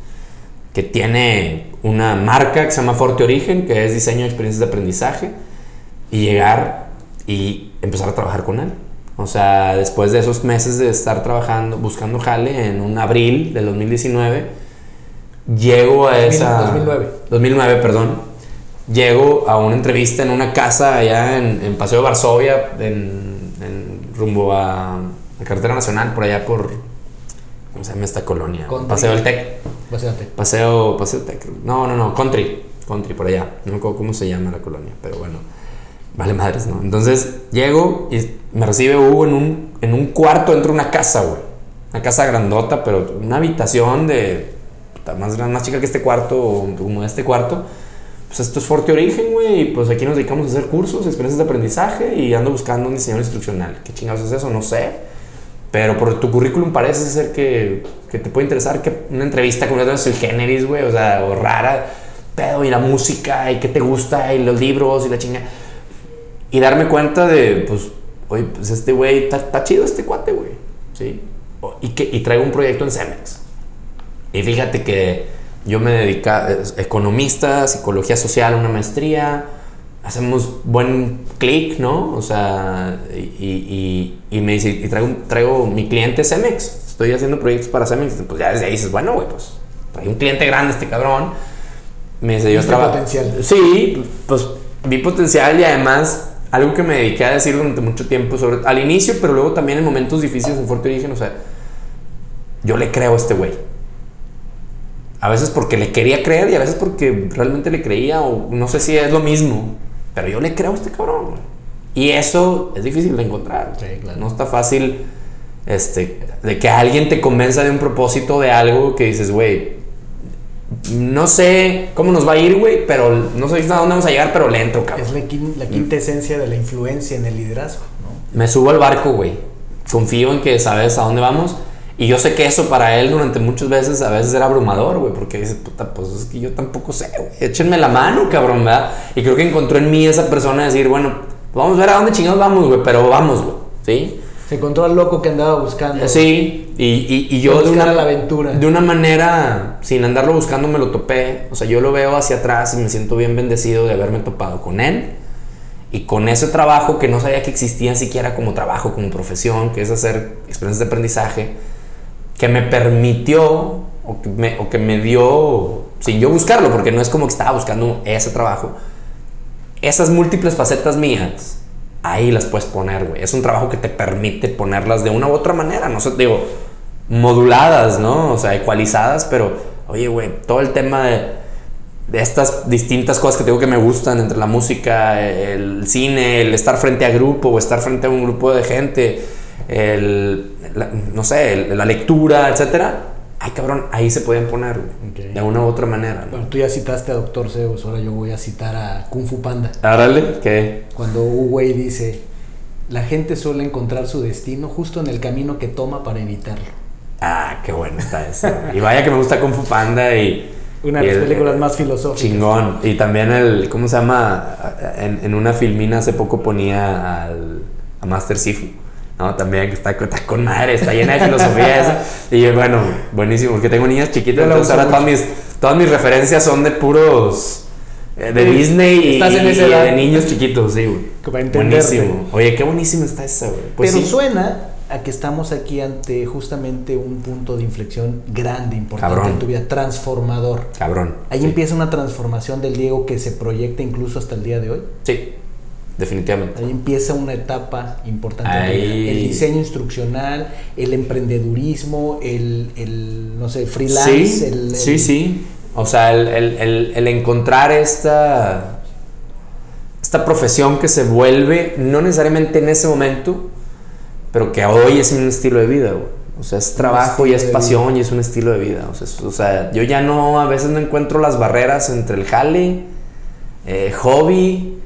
que tiene una marca que se llama Forte Origen, que es diseño de experiencias de aprendizaje, y llegar y empezar a trabajar con él. O sea, después de esos meses de estar trabajando, buscando jale en un abril del 2019, llego a esa... 2009. 2009, perdón. Llego a una entrevista en una casa allá en, Paseo Varsovia, en, rumbo a la carretera nacional, por allá por... ¿Cómo se llama esta colonia? Paseo del Tec. Paseo Tec. Paseo, Paseo Tec. No, no, no, Country. Country, por allá. No me acuerdo cómo se llama la colonia, pero bueno Vale madres, ¿no? Entonces llego y me recibe Hugo en un, en un cuarto dentro de una casa, güey. Una casa grandota, pero una habitación de. Más, más chica que este cuarto, o como este cuarto. Pues esto es Forte Origen, güey. Y pues aquí nos dedicamos a hacer cursos, experiencias de aprendizaje y ando buscando un diseñador instruccional. ¿Qué chingados es eso? No sé. Pero por tu currículum parece ser que, que te puede interesar que una entrevista con una el generis, güey. O sea, o rara. Pedo y la música y qué te gusta y los libros y la chingada y darme cuenta de, pues, oye, pues este güey, está chido este cuate, güey. ¿Sí? Y, que, y traigo un proyecto en Cemex. Y fíjate que yo me dedico a economista, psicología social, una maestría. Hacemos buen clic, ¿no? O sea, y, y, me dice, y traigo, traigo mi cliente Cemex. Estoy haciendo proyectos para Cemex. Pues ya desde ahí dices, bueno, güey, pues traigo un cliente grande este cabrón. Me dice, yo trabajo. potencial. Sí, pues vi potencial y además algo que me dediqué a decir durante mucho tiempo, sobre, al inicio, pero luego también en momentos difíciles en Fuerte Origen, o sea, yo le creo a este güey. A veces porque le quería creer y a veces porque realmente le creía, o no sé si es lo mismo, pero yo le creo a este cabrón. Y eso es difícil de encontrar. No está fácil este, de que alguien te convenza de un propósito de algo que dices, güey, no sé cómo nos va a ir, güey, pero no sé a dónde vamos a llegar, pero lento, cabrón. Es la, quinta esencia de la influencia en el liderazgo, ¿no? Me subo al barco, güey. Confío en que sabes a dónde vamos. Y yo sé que eso para él durante muchas veces, a veces era abrumador, güey, porque dice, puta, pues es que yo tampoco sé, güey. Échenme la mano, cabrón, ¿verdad? Y creo que encontró en mí esa persona decir, bueno, vamos a ver a dónde chingados vamos, güey, pero vamos, güey, ¿sí? Se encontró al loco que andaba buscando. Sí, y, y, yo de una, la aventura. de una manera, sin andarlo buscando, me lo topé. O sea, yo lo veo hacia atrás y me siento bien bendecido de haberme topado con él. Y con ese trabajo que no sabía que existía siquiera como trabajo, como profesión, que es hacer experiencias de aprendizaje, que me permitió o que me, o que me dio, sin yo buscarlo, porque no es como que estaba buscando ese trabajo, esas múltiples facetas mías ahí las puedes poner, güey. Es un trabajo que te permite ponerlas de una u otra manera, no sé, digo, moduladas, ¿no? O sea, ecualizadas, pero, oye, güey, todo el tema de, estas distintas cosas que tengo que me gustan entre la música, el cine, el estar frente a grupo o estar frente a un grupo de gente, el, no sé, la lectura, etcétera ay cabrón, ahí se pueden poner de una u otra manera. Bueno, tú ya citaste a Doctor Zeus, ahora yo voy a citar a Kung Fu Panda. Árale, ¿qué? Cuando Wu Wei dice, la gente suele encontrar su destino justo en el camino que toma para evitarlo. Ah, qué bueno está eso. y vaya que me gusta Kung Fu Panda y... Una de las películas más filosóficas. Chingón. Y también el, ¿cómo se llama? En, en una filmina hace poco ponía al, a Master Sifu. ¿no? También que está, con madre, está llena de filosofía esa. Y bueno, buenísimo, porque tengo niñas chiquitas, entonces ahora todas mis, todas mis referencias son de puros... Eh, de Disney y, de niños chiquitos, sí, güey. Buenísimo. Oye, qué buenísimo está esa, güey. Pues Pero suena a que estamos aquí ante justamente un punto de inflexión grande, importante en tu vida, transformador. Cabrón. Ahí empieza una transformación del Diego que se proyecta incluso hasta el día de hoy. Sí. Definitivamente. Ahí empieza una etapa importante. El diseño instruccional, el emprendedurismo, el, no sé, freelance. Sí, el, sí, sí. O sea, el, encontrar esta, esta profesión que se vuelve, no necesariamente en ese momento, pero que hoy es un estilo de vida. O sea, es trabajo y es pasión y es un estilo de vida. O sea, o sea, yo ya no, a veces no encuentro las barreras entre el jale, eh, hobby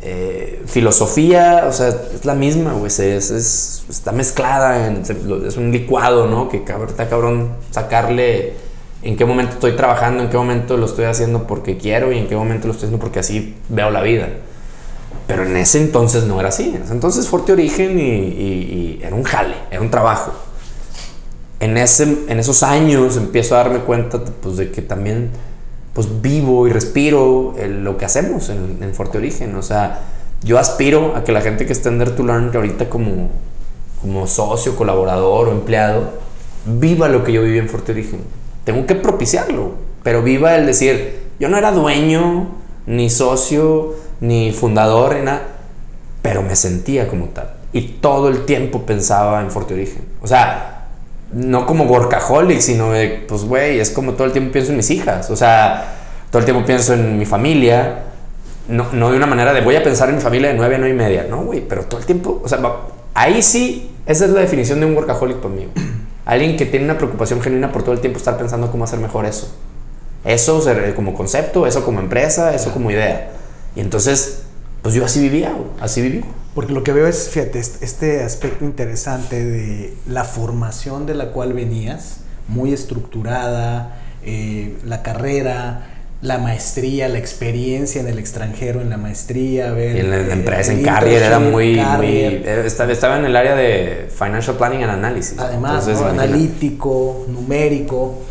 eh, filosofía, o sea, es la misma, güey, es, está mezclada, es un licuado, ¿no? Que está cabrón sacarle en qué momento estoy trabajando, en qué momento lo estoy haciendo porque quiero y en qué momento lo estoy haciendo porque así veo la vida. Pero en ese entonces no era así. En ese entonces Fuerte Origen y, era un jale, era un trabajo. En, ese, en esos años empiezo a darme cuenta pues, de que también pues, vivo y respiro lo que hacemos en, en, Fuerte Origen. O sea, yo aspiro a que la gente que está en Dare to Learn, que ahorita como, como socio, colaborador o empleado, viva lo que yo viví en Fuerte Origen tengo que propiciarlo. Pero viva el decir, yo no era dueño, ni socio, ni fundador, ni nada, pero me sentía como tal. Y todo el tiempo pensaba en Forte Origen. O sea, no como workaholic, sino de, pues, güey, es como todo el tiempo pienso en mis hijas. O sea, todo el tiempo pienso en mi familia. No, no de una manera de voy a pensar en mi familia de nueve a nueve y media. No, güey, pero todo el tiempo, o sea, ahí sí, esa es la definición de un workaholic para mí. Alguien que tiene una preocupación genuina por todo el tiempo estar pensando cómo hacer mejor eso. Eso como concepto, eso como empresa, eso como idea. Y entonces, pues yo así vivía, así viví. Porque lo que veo es, fíjate, este aspecto interesante de la formación de la cual venías, muy estructurada, eh, la carrera, la maestría, la experiencia en el extranjero, en la maestría, ver, en la, empresa, en Carrier, era muy, muy estaba, en el área de Financial Planning and Analysis. Además, analítico, numérico.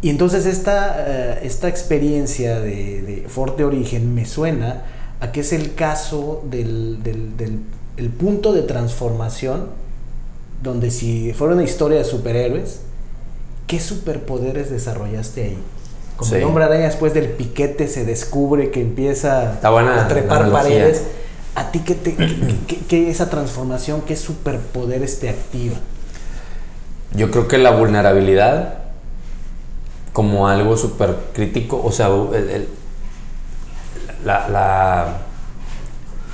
Y entonces esta, eh, esta experiencia de, de, Forte Origen me suena a que es el caso del, del, del el punto de transformación donde si fuera una historia de superhéroes, ¿qué superpoderes desarrollaste ahí? Como el hombre araña después del piquete se descubre que empieza a trepar paredes. ¿A ti qué, te, qué, esa transformación, qué superpoderes te activa? Yo creo que la vulnerabilidad como algo súper crítico, o sea, la,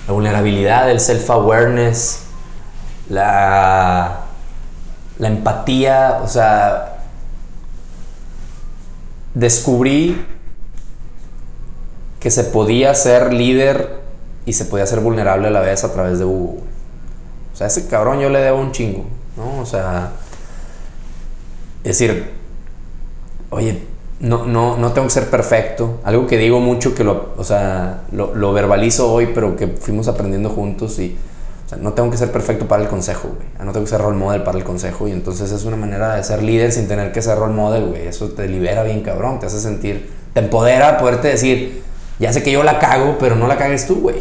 vulnerabilidad, el self-awareness, la, la empatía, o sea, descubrí que se podía ser líder y se podía ser vulnerable a la vez a través de Hugo. O sea, ese cabrón yo le debo un chingo, ¿no? O sea, es decir, oye, no, no, no tengo que ser perfecto. Algo que digo mucho, que lo, o sea, lo, verbalizo hoy, pero que fuimos aprendiendo juntos y o sea, no tengo que ser perfecto para el consejo, güey. No tengo que ser role model para el consejo. Y entonces es una manera de ser líder sin tener que ser role model, güey. Eso te libera bien, cabrón. Te hace sentir, te empodera poderte decir, ya sé que yo la cago, pero no la cagues tú, güey.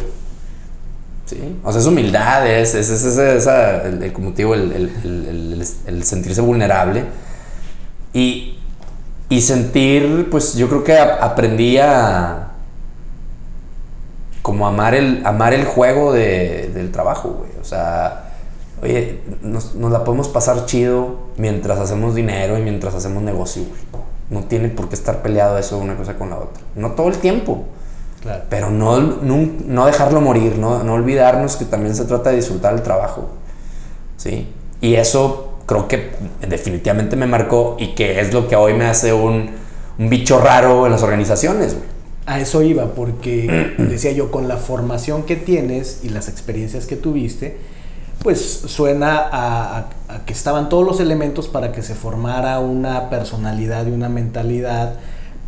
¿Sí? O sea, es humildad, es, es, es, esa, el, como te digo, el, el, el, sentirse vulnerable. Y, y sentir, pues yo creo que aprendí a como amar el, amar el juego de, del trabajo, güey. O sea, oye, nos, nos, la podemos pasar chido mientras hacemos dinero y mientras hacemos negocio, güey. No tiene por qué estar peleado eso una cosa con la otra. No todo el tiempo. Claro. Pero no, no, no dejarlo morir, no, no, olvidarnos que también se trata de disfrutar el trabajo. ¿Sí? Y eso creo que definitivamente me marcó y que es lo que hoy me hace un, un bicho raro en las organizaciones, güey. A eso iba, porque decía yo, con la formación que tienes y las experiencias que tuviste, pues suena a, que estaban todos los elementos para que se formara una personalidad y una mentalidad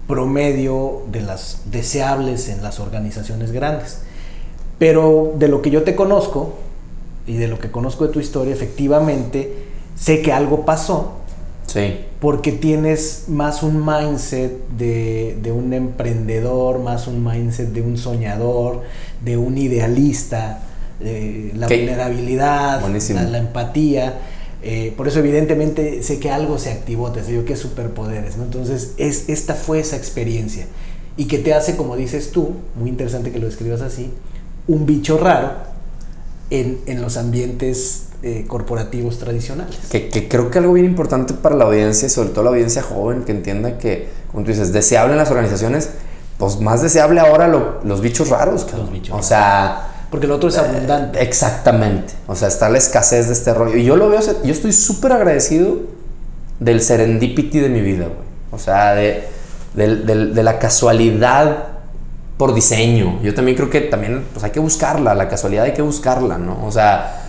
promedio de las deseables en las organizaciones grandes. Pero de lo que yo te conozco y de lo que conozco de tu historia, efectivamente, sé que algo pasó Sí. Porque tienes más un mindset de, un emprendedor, más un mindset de un soñador, de un idealista, la vulnerabilidad, la, empatía. Eh, por eso evidentemente sé que algo se activó, te digo que superpoderes, ¿no? Entonces es, esta fue esa experiencia y que te hace, como dices tú, muy interesante que lo describas así, un bicho raro en, en los ambientes eh, corporativos tradicionales. Que, creo que algo bien importante para la audiencia, sobre todo la audiencia joven, que entienda que, como tú dices, deseable en las organizaciones, pues más deseable ahora los bichos raros. Los bichos. O sea... Porque el otro es abundante. Eh, exactamente. O sea, está la escasez de este rollo. Y yo lo veo, yo estoy súper agradecido del serendipity de mi vida, güey. O sea, de, de, de, la casualidad por diseño. Yo también creo que también pues hay que buscarla, la casualidad hay que buscarla, ¿no? O sea,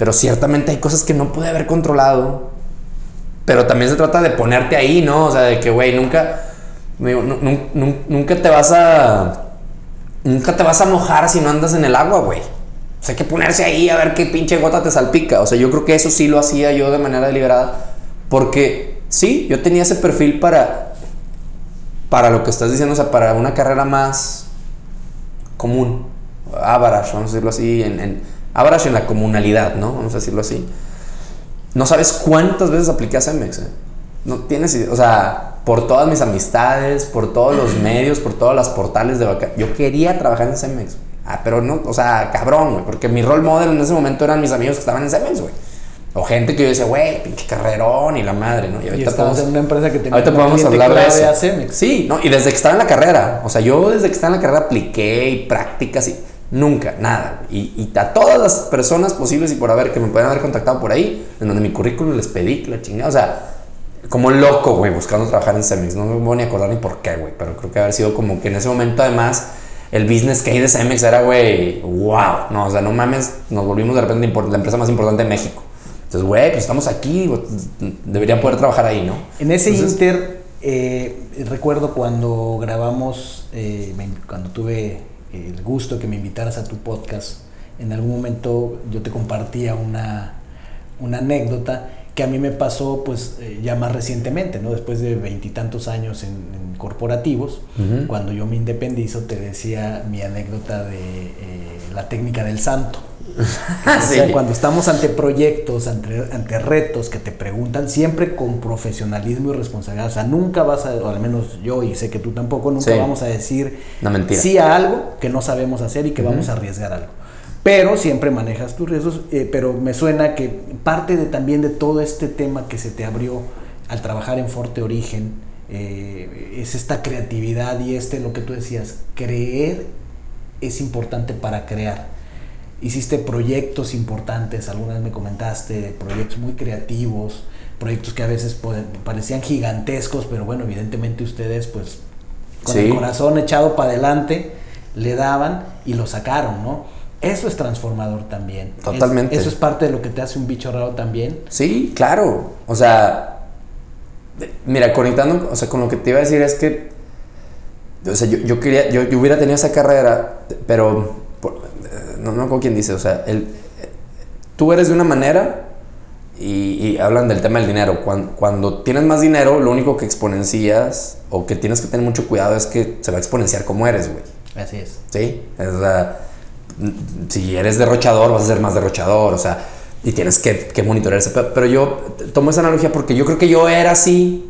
pero ciertamente hay cosas que no pude haber controlado. Pero también se trata de ponerte ahí, ¿no? O sea, de que, güey, nunca, nunca te vas a... Nunca te vas a mojar si no andas en el agua, güey. O sea, hay que ponerse ahí a ver qué pinche gota te salpica. O sea, yo creo que eso sí lo hacía yo de manera deliberada. Porque sí, yo tenía ese perfil para, para lo que estás diciendo, o sea, para una carrera más común. Average, vamos a decirlo así. En, en, average en la comunalidad, ¿no? Vamos a decirlo así. No sabes cuántas veces apliqué a Cemex, ¿eh? No tienes O sea, por todas mis amistades, por todos los medios, por todas las portales de vaca. Yo quería trabajar en Cemex. Ah, pero no, o sea, cabrón, güey. Porque mi role model en ese momento eran mis amigos que estaban en Cemex, güey. O gente que yo decía, güey, pinche carrerón y la madre, ¿no? Y ahorita podemos, en una empresa que tenía ahorita podemos hablar de eso. Sí, ¿no? Y desde que estaba en la carrera, o sea, yo desde que estaba en la carrera apliqué y prácticas y nunca, nada. Y, y, a todas las personas posibles y por haber que me pueden haber contactado por ahí, en donde mi currículum les pedí la chingada, o sea, como loco, güey, buscando trabajar en Cemex. No me voy ni a acordar ni por qué, güey, pero creo que haber sido como que en ese momento además el business case de Cemex era, güey, wow, no, o sea, no mames, nos volvimos de repente la empresa más importante de México. Entonces, güey, pues estamos aquí, debería poder trabajar ahí, ¿no? En ese inter, eh, recuerdo cuando grabamos, eh, cuando tuve el gusto que me invitaras a tu podcast, en algún momento yo te compartía una, una anécdota que a mí me pasó pues eh, ya más recientemente, ¿no? Después de veintitantos años en, corporativos, cuando yo me independizo te decía mi anécdota de la técnica del santo. cuando estamos ante proyectos, ante, ante, retos que te preguntan, siempre con profesionalismo y responsabilidad. O sea, nunca vas a, o al menos yo y sé que tú tampoco, nunca vamos a decir sí a algo que no sabemos hacer y que vamos a arriesgar algo. Pero siempre manejas tus riesgos, eh, pero me suena que parte de, también de todo este tema que se te abrió al trabajar en Forte Origen, eh, es esta creatividad y este, lo que tú decías, creer es importante para crear hiciste proyectos importantes, algunas me comentaste, proyectos muy creativos, proyectos que a veces parecían gigantescos, pero bueno, evidentemente ustedes pues con el corazón echado para adelante le daban y lo sacaron, ¿no? Eso es transformador también. Totalmente. eso es parte de lo que te hace un bicho raro también. Sí, claro. O sea, mira, conectando, o sea, con lo que te iba a decir es que, o sea, yo, quería, yo, yo hubiera tenido esa carrera, pero no, no con quien dice, o sea, el, tú eres de una manera y, hablan del tema del dinero. Cuando, cuando, tienes más dinero, lo único que exponencias o que tienes que tener mucho cuidado es que se va a exponenciar como eres, güey. Así es. Sí, o sea, si eres derrochador, vas a ser más derrochador, o sea, y tienes que, que monitorear ese. Pero yo tomo esa analogía porque yo creo que yo era así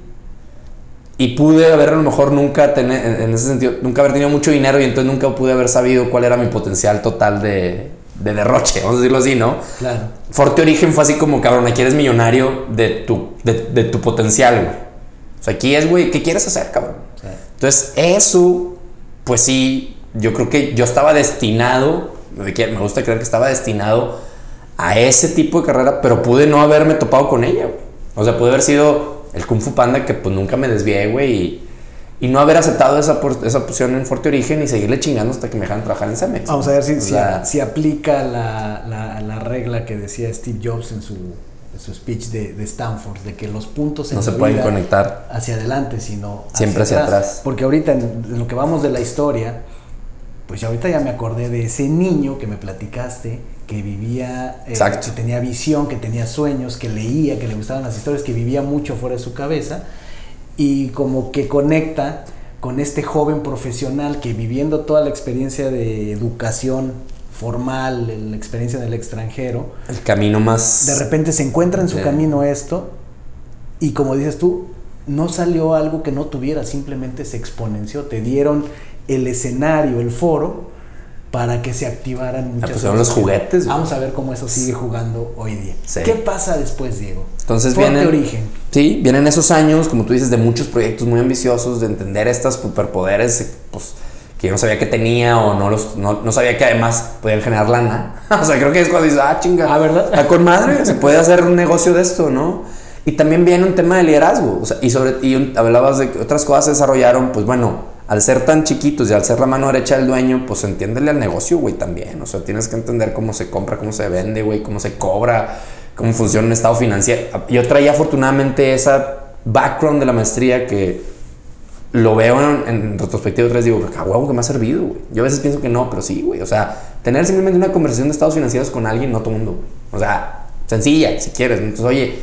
y pude haber a lo mejor nunca tener, en ese sentido, nunca haber tenido mucho dinero y entonces nunca pude haber sabido cuál era mi potencial total de, de derroche, vamos a decirlo así, ¿no? Claro. Forte Origen fue así como, cabrón, aquí eres millonario de tu, de, de tu potencial, güey. O sea, aquí es, güey, ¿qué quieres hacer, cabrón? Entonces, eso, pues sí, yo creo que yo estaba destinado, me gusta creer que estaba destinado a ese tipo de carrera, pero pude no haberme topado con ella, güey. O sea, pude haber sido el Kung Fu Panda que pues nunca me desvié, güey, y, y, no haber aceptado esa, esa posición en Fuerte Origen y seguirle chingando hasta que me dejaran trabajar en Cemex. Vamos a ver si, si, aplica la, la, la, regla que decía Steve Jobs en su, su speech de, de, Stanford, de que los puntos no se pueden conectar hacia adelante, sino siempre hacia, atrás. Porque ahorita en, en lo que vamos de la historia, pues ya ahorita ya me acordé de ese niño que me platicaste que vivía, eh, que tenía visión, que tenía sueños, que leía, que le gustaban las historias, que vivía mucho fuera de su cabeza. Y como que conecta con este joven profesional que viviendo toda la experiencia de educación formal, la experiencia en el extranjero, el camino más... De repente se encuentra en su camino esto y como dices tú, no salió algo que no tuviera, simplemente se exponenció, te dieron el escenario, el foro, para que se activaran ah, muchas ah, los juguetes. Vamos a ver cómo eso sigue jugando hoy día. ¿Qué pasa después, Diego? Entonces viene origen. Sí, vienen esos años, como tú dices, de muchos proyectos muy ambiciosos, de entender estos superpoderes, pues que yo no sabía que tenía o no los no, sabía que además podían generar lana. o sea, creo que es cuando dices, ah, chinga. Ah, ¿verdad? Está con madre, se puede hacer un negocio de esto, ¿no? Y también viene un tema de liderazgo, o sea, y sobre y hablabas de que otras cosas se desarrollaron, pues bueno, al ser tan chiquitos y al ser la mano derecha del dueño, pues entiéndele al negocio, güey, también. O sea, tienes que entender cómo se compra, cómo se vende, güey, cómo se cobra, cómo funciona un estado financiero. Yo traía afortunadamente esa background de la maestría que lo veo en, retrospectiva otra vez digo, a huevo que me ha servido, güey. Yo a veces pienso que no, pero sí, güey. O sea, tener simplemente una conversación de estados financieros con alguien, no todo mundo. O sea, sencilla, si quieres. Entonces, oye,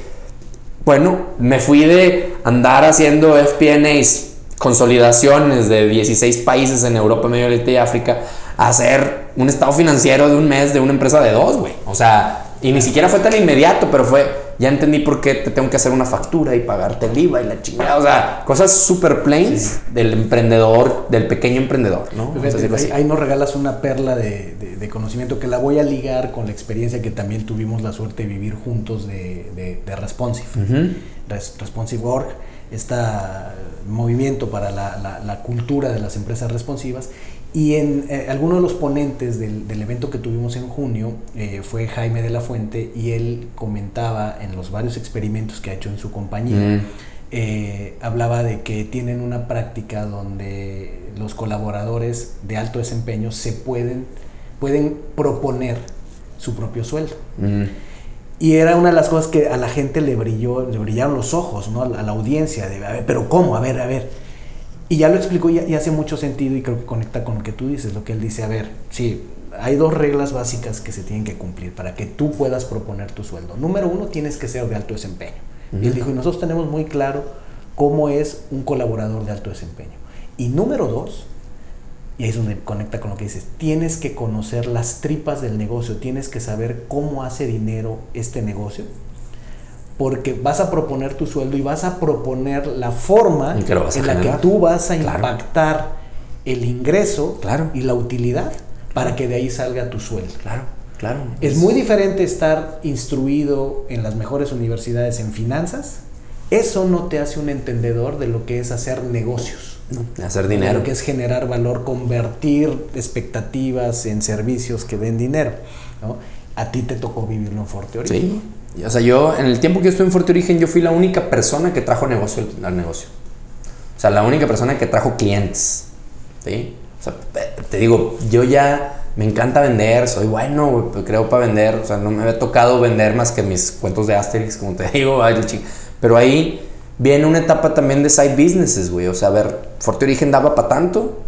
bueno, me fui de andar haciendo FP&As, consolidaciones de 16 países en Europa, Medio Oriente y África, a hacer un estado financiero de un mes de una empresa de dos, güey. O sea, y ni siquiera fue tan inmediato, pero fue, ya entendí por qué te tengo que hacer una factura y pagarte el IVA y la chingada. O sea, cosas super plains del emprendedor, del pequeño emprendedor, ¿no? ahí, nos regalas una perla de, de, conocimiento que la voy a ligar con la experiencia que también tuvimos la suerte de vivir juntos de, de Responsive. Responsive Work, este movimiento para la, la, la cultura de las empresas responsivas y en eh, alguno de los ponentes del, evento que tuvimos en junio eh, fue Jaime de la Fuente y él comentaba en los varios experimentos que ha hecho en su compañía, mm. eh, hablaba de que tienen una práctica donde los colaboradores de alto desempeño se pueden, pueden proponer su propio sueldo. Mm. Y era una de las cosas que a la gente le brilló, le brillaron los ojos, ¿no? A la, audiencia, de, a ver, pero ¿cómo? A ver, a ver y ya lo explicó y, hace mucho sentido y creo que conecta con lo que tú dices, lo que él dice, a ver, sí, hay dos reglas básicas que se tienen que cumplir para que tú puedas proponer tu sueldo. Número uno, tienes que ser de alto desempeño. Y él dijo, y nosotros tenemos muy claro cómo es un colaborador de alto desempeño. Y número dos, y ahí es donde conecta con lo que dices, tienes que conocer las tripas del negocio, tienes que saber cómo hace dinero este negocio porque vas a proponer tu sueldo y vas a proponer la forma en la que tú vas a impactar el ingreso y la utilidad para que de ahí salga tu sueldo. Claro, claro. Es muy diferente estar instruido en las mejores universidades en finanzas. Eso no te hace un entendedor de lo que es hacer negocios. Hacer dinero. Lo que es generar valor, convertir expectativas en servicios que den dinero. A ti te tocó vivirlo en Forte Origen. Sí. O sea, yo, en el tiempo que yo estuve en Fuerte Origen, yo fui la única persona que trajo negocio al negocio. O sea, la única persona que trajo clientes. ¿Sí? O sea, te digo, yo ya me encanta vender, soy bueno, creo para vender. O sea, no me había tocado vender más que mis cuentos de Asterix, como te digo. Pero ahí viene una etapa también de side businesses, güey. O sea, a ver, Fuerte Origen daba para tanto,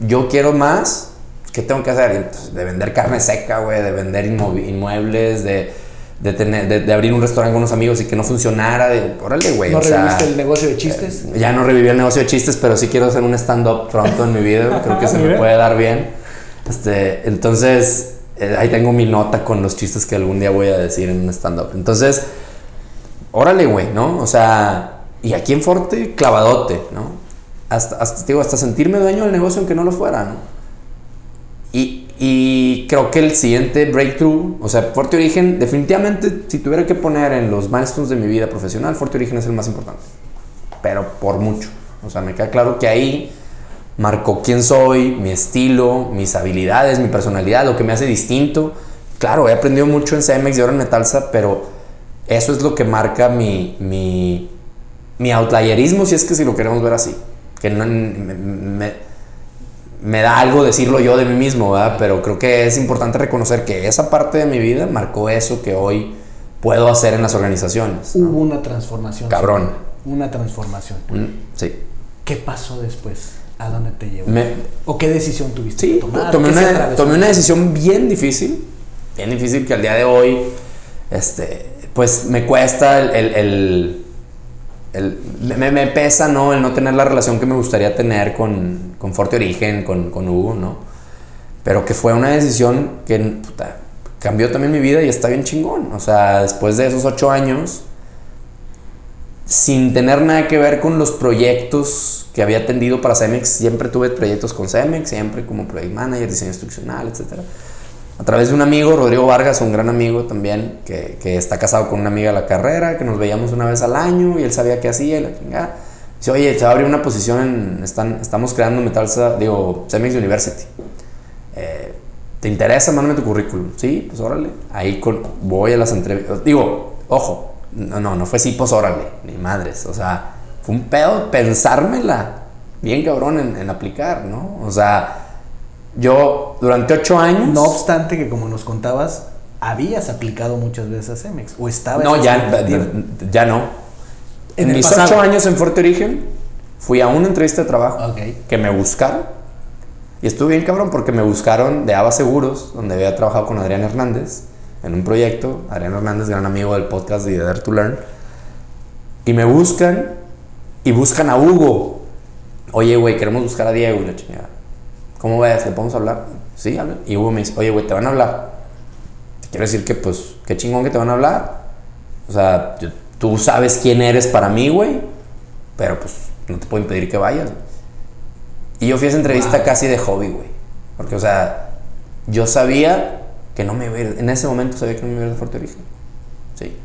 yo quiero más, ¿qué tengo que hacer? de vender carne seca, güey, de vender inmuebles, de de, tener, de, abrir un restaurante con unos amigos y que no funcionara. De, órale, güey. ¿No reviviste el negocio de chistes? Eh, ya no reviví el negocio de chistes, pero sí quiero hacer un stand-up pronto en mi vida. Creo que se me puede dar bien. Este, entonces, eh, ahí tengo mi nota con los chistes que algún día voy a decir en un stand-up. Entonces, órale, güey, ¿no? O sea, y aquí en Forte, clavadote, ¿no? Hasta, hasta, digo, hasta sentirme dueño del negocio aunque no lo fuera, ¿no? Y, y creo que el siguiente breakthrough, o sea, Fuerte Origen, definitivamente, si tuviera que poner en los milestones de mi vida profesional, Fuerte Origen es el más importante. Pero por mucho. O sea, me queda claro que ahí marcó quién soy, mi estilo, mis habilidades, mi personalidad, lo que me hace distinto. Claro, he aprendido mucho en CMX y ahora en Metalsa, pero eso es lo que marca mi, mi, mi outlierismo, si es que si lo queremos ver así. Que no, me, me da algo decirlo yo de mí mismo, ¿verdad? Pero creo que es importante reconocer que esa parte de mi vida marcó eso que hoy puedo hacer en las organizaciones. Hubo una transformación. Cabrón. Una transformación. sí. ¿Qué pasó después? ¿A dónde te llevó? ¿O qué decisión tuviste sí, que tomar? Tomé una, tomé una decisión bien difícil, bien difícil que al día de hoy, este, pues me cuesta el me, pesa, ¿no? El no tener la relación que me gustaría tener con, con Forte Origen, con, con, Hugo, ¿no? Pero que fue una decisión que cambió también mi vida y está bien chingón. O sea, después de esos ocho años, sin tener nada que ver con los proyectos que había atendido para Cemex, siempre tuve proyectos con Cemex, siempre como project manager, diseño instruccional, etcétera a través de un amigo, Rodrigo Vargas, un gran amigo también, que, que, está casado con una amiga de la carrera, que nos veíamos una vez al año y él sabía qué hacía y la chingada. Dice, oye, se va a abrir una posición en. Están, estamos creando Metal, digo, Cemex University. Eh, ¿Te interesa? Mándame tu currículum. Sí, pues órale. Ahí con, voy a las entrevistas. Digo, ojo, no, no, no fue sí, pues órale, ni madres. O sea, fue un pedo pensármela bien cabrón en, en aplicar, ¿no? O sea, yo durante ocho años... No obstante que como nos contabas, habías aplicado muchas veces a Cemex o estaba No, ya, ya no. En, mis ocho años en Fuerte Origen, fui a una entrevista de trabajo que me buscaron. Y estuve bien cabrón porque me buscaron de Ava Seguros, donde había trabajado con Adrián Hernández en un proyecto. Adrián Hernández, gran amigo del podcast de Dare to Learn. Y me buscan y buscan a Hugo. Oye, güey, queremos buscar a Diego y la chingada. ¿Cómo ves? ¿Le podemos hablar? Sí, habla. Y Hugo me dice, oye, güey, te van a hablar. Te quiero decir que, pues, qué chingón que te van a hablar. O sea, tú sabes quién eres para mí, güey. Pero, pues, no te puedo impedir que vayas. Y yo fui a esa entrevista casi de hobby, güey. Porque, o sea, yo sabía que no me iba a ir, en ese momento sabía que no me iba a ir de Fuerte Origen. Sí.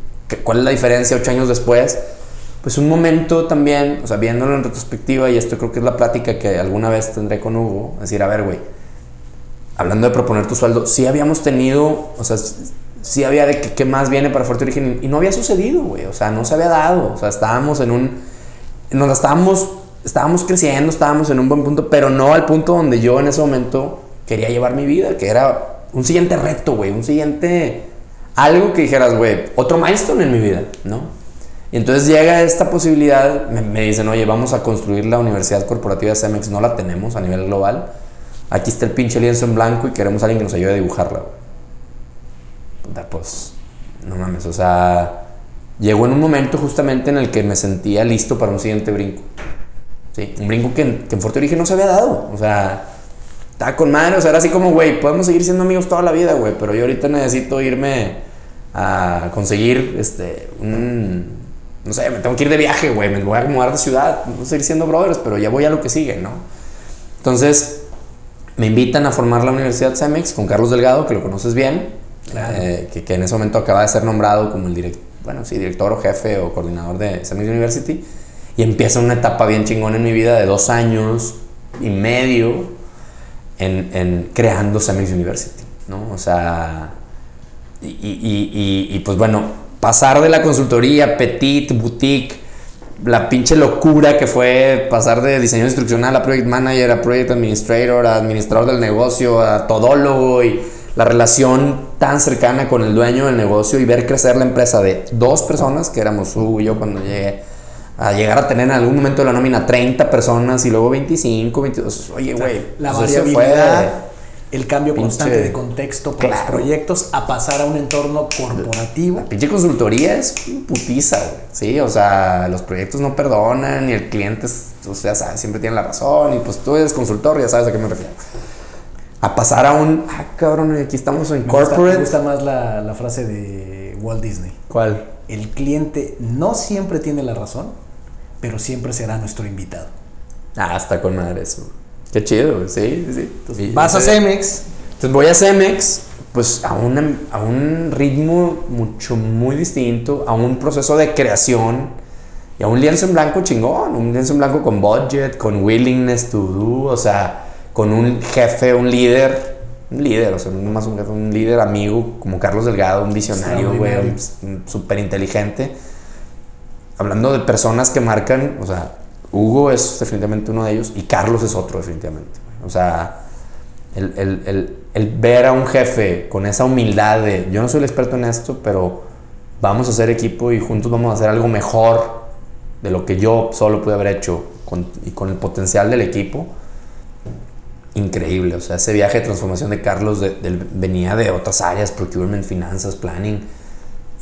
¿Cuál es la diferencia ocho años después? Pues un momento también, o sea, viéndolo en retrospectiva, y esto creo que es la plática que alguna vez tendré con Hugo, decir, a ver, güey, hablando de proponer tu sueldo, sí habíamos tenido, o sea, sí había de qué más viene para Fuerte Origen, y no había sucedido, güey, o sea, no se había dado, o sea, estábamos en un, nos estábamos, estábamos creciendo, estábamos en un buen punto, pero no al punto donde yo en ese momento quería llevar mi vida, que era un siguiente reto, güey, un siguiente, algo que dijeras, güey, otro milestone en mi vida, ¿no? Y entonces llega esta posibilidad, me, dicen, oye, vamos a construir la Universidad Corporativa de Cemex, no la tenemos a nivel global. Aquí está el pinche lienzo en blanco y queremos a alguien que nos ayude a dibujarla. pues, no mames, o sea, llegó en un momento justamente en el que me sentía listo para un siguiente brinco. Sí, un brinco que en, que en Fuerte Origen no se había dado. O sea, estaba con madre, o sea, era así como, güey, podemos seguir siendo amigos toda la vida, güey, pero yo ahorita necesito irme a conseguir este, un no sé, me tengo que ir de viaje, güey, me voy a acomodar de ciudad, no seguir siendo brothers, pero ya voy a lo que sigue, ¿no? Entonces, me invitan a formar la Universidad CEMEX con Carlos Delgado, que lo conoces bien, eh, que, en ese momento acaba de ser nombrado como el director, bueno, sí, director o jefe o coordinador de CEMEX University, y empieza una etapa bien chingona en mi vida de dos años y medio en, en creando CEMEX University, ¿no? O sea, y, y, y pues bueno, pasar de la consultoría, petit, boutique, la pinche locura que fue pasar de diseño instruccional a project manager, a project administrator, a administrador del negocio, a todólogo y la relación tan cercana con el dueño del negocio y ver crecer la empresa de dos personas, que éramos Hugo y yo cuando llegué, a llegar a tener en algún momento de la nómina 30 personas y luego 25, 22. Oye, güey, la pues variabilidad el cambio constante de contexto para los proyectos a pasar a un entorno corporativo. La pinche consultoría es putiza, güey. Sí, o sea, los proyectos no perdonan y el cliente, o sea, siempre tiene la razón y pues tú eres consultor, ya sabes a qué me refiero. A pasar a un, ah, cabrón, aquí estamos en corporate. me gusta más la, la frase de Walt Disney. ¿Cuál? El cliente no siempre tiene la razón, pero siempre será nuestro invitado. Ah, está con madre eso. Qué chido, sí, sí. Entonces, vas a Cemex. Entonces voy a Cemex, pues a, a un ritmo mucho, muy distinto, a un proceso de creación y a un lienzo en blanco chingón, un lienzo en blanco con budget, con willingness to do, o sea, con un jefe, un líder, un líder, o sea, no más un jefe, un líder amigo como Carlos Delgado, un visionario, güey, súper inteligente. Hablando de personas que marcan, o sea, Hugo es definitivamente uno de ellos y Carlos es otro definitivamente. O sea, el, ver a un jefe con esa humildad de, yo no soy el experto en esto, pero vamos a hacer equipo y juntos vamos a hacer algo mejor de lo que yo solo pude haber hecho y con el potencial del equipo. Increíble, o sea, ese viaje de transformación de Carlos venía de otras áreas, procurement, finanzas, planning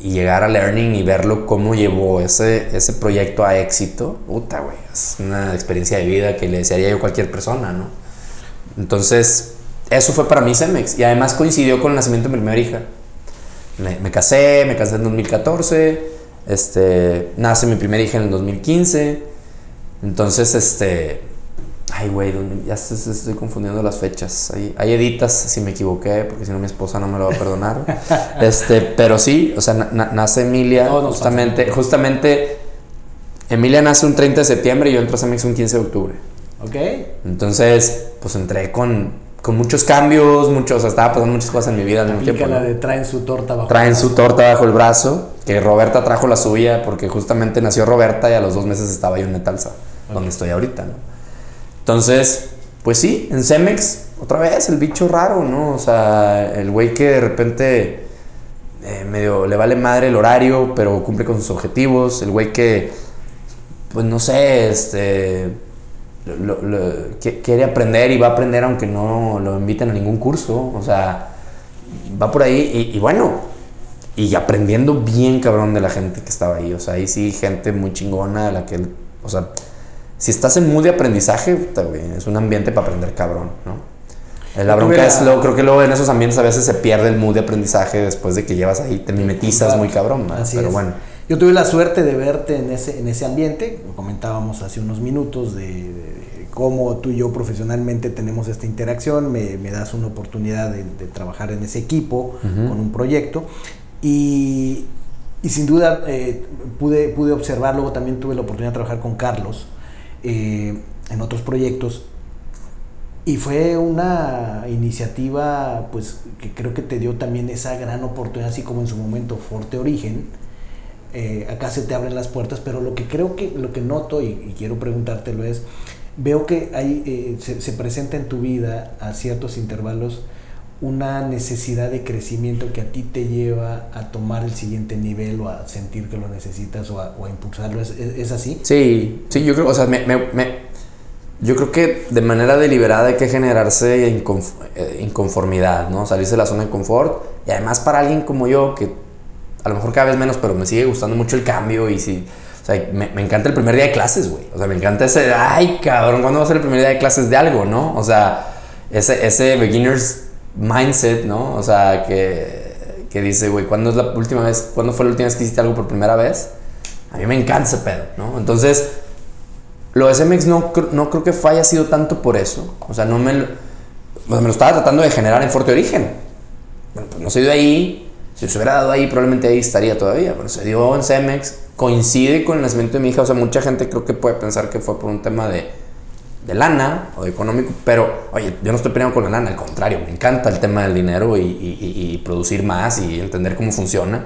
y llegar a Learning y verlo cómo llevó ese, ese proyecto a éxito, puta, güey, es una experiencia de vida que le desearía yo a cualquier persona, ¿no? Entonces, eso fue para mí Cemex y además coincidió con el nacimiento de mi primera hija. Me, me, casé, me casé en 2014, este, nace mi primera hija en el 2015, entonces, este, Ay, güey, ya estoy confundiendo las fechas. Hay, hay, editas si me equivoqué, porque si no mi esposa no me lo va a perdonar. este, pero sí, o sea, nace Emilia justamente, justamente, Emilia nace un 30 de septiembre y yo entro a Cemex un 15 de octubre. Ok. Entonces, pues entré con, con muchos cambios, muchos, o sea, estaba pasando muchas cosas en mi vida al mismo tiempo. la de traen su torta bajo Traen su torta bajo el brazo, que Roberta trajo la suya, porque justamente nació Roberta y a los dos meses estaba yo en Metalsa, donde estoy ahorita, ¿no? Entonces, pues sí, en Cemex, otra vez, el bicho raro, ¿no? O sea, el güey que de repente eh, medio le vale madre el horario, pero cumple con sus objetivos. El güey que, pues no sé, este, quiere aprender y va a aprender aunque no lo inviten a ningún curso. O sea, va por ahí y, bueno, y aprendiendo bien cabrón de la gente que estaba ahí. O sea, ahí sí, gente muy chingona de la que o sea, si estás en mood de aprendizaje, es un ambiente para aprender cabrón, ¿no? La bronca es, lo, creo que luego en esos ambientes a veces se pierde el mood de aprendizaje después de que llevas ahí, te mimetizas muy cabrón, pero bueno. Yo tuve la suerte de verte en ese, en ese ambiente, comentábamos hace unos minutos de, cómo tú y yo profesionalmente tenemos esta interacción, me, das una oportunidad de, trabajar en ese equipo con un proyecto. Y, y sin duda eh, pude, pude observar, luego también tuve la oportunidad de trabajar con Carlos eh, en otros proyectos y fue una iniciativa, pues, que creo que te dio también esa gran oportunidad, así como en su momento Forte Origen. Eh, acá se te abren las puertas, pero lo que creo que, lo que noto, y, quiero preguntártelo es, veo que hay, eh, se, presenta en tu vida a ciertos intervalos una necesidad de crecimiento que a ti te lleva a tomar el siguiente nivel o a sentir que lo necesitas o a, impulsarlo. ¿Es, así? Sí, sí, yo creo, o sea, me yo creo que de manera deliberada hay que generarse eh, inconformidad, ¿no? Salirse de la zona de confort. Y además para alguien como yo, que a lo mejor cada vez menos, pero me sigue gustando mucho el cambio y si... O sea, me, me encanta el primer día de clases, güey. O sea, me encanta ese... Ay, cabrón, ¿cuándo va a ser el primer día de clases de algo, no? O sea, ese, ese beginner's mindset, ¿no? O sea, que, que dice, güey, ¿cuándo es la última vez? ¿Cuándo fue la última vez que hiciste algo por primera vez? A mí me encanta ese pedo, ¿no? Entonces lo de CMX no, no creo que haya sido tanto por eso. O sea, no me, me lo estaba tratando de generar en fuerte origen. Bueno, pues no se dio ahí. Si se hubiera dado ahí, probablemente ahí estaría todavía. Pero se dio en CMX. Coincide con el nacimiento de mi hija. O sea, mucha gente creo que puede pensar que fue por un tema de, de lana o económico. Pero, oye, yo no estoy peleando con la lana. Al contrario, me encanta el tema del dinero y, y, y producir más y entender cómo funciona.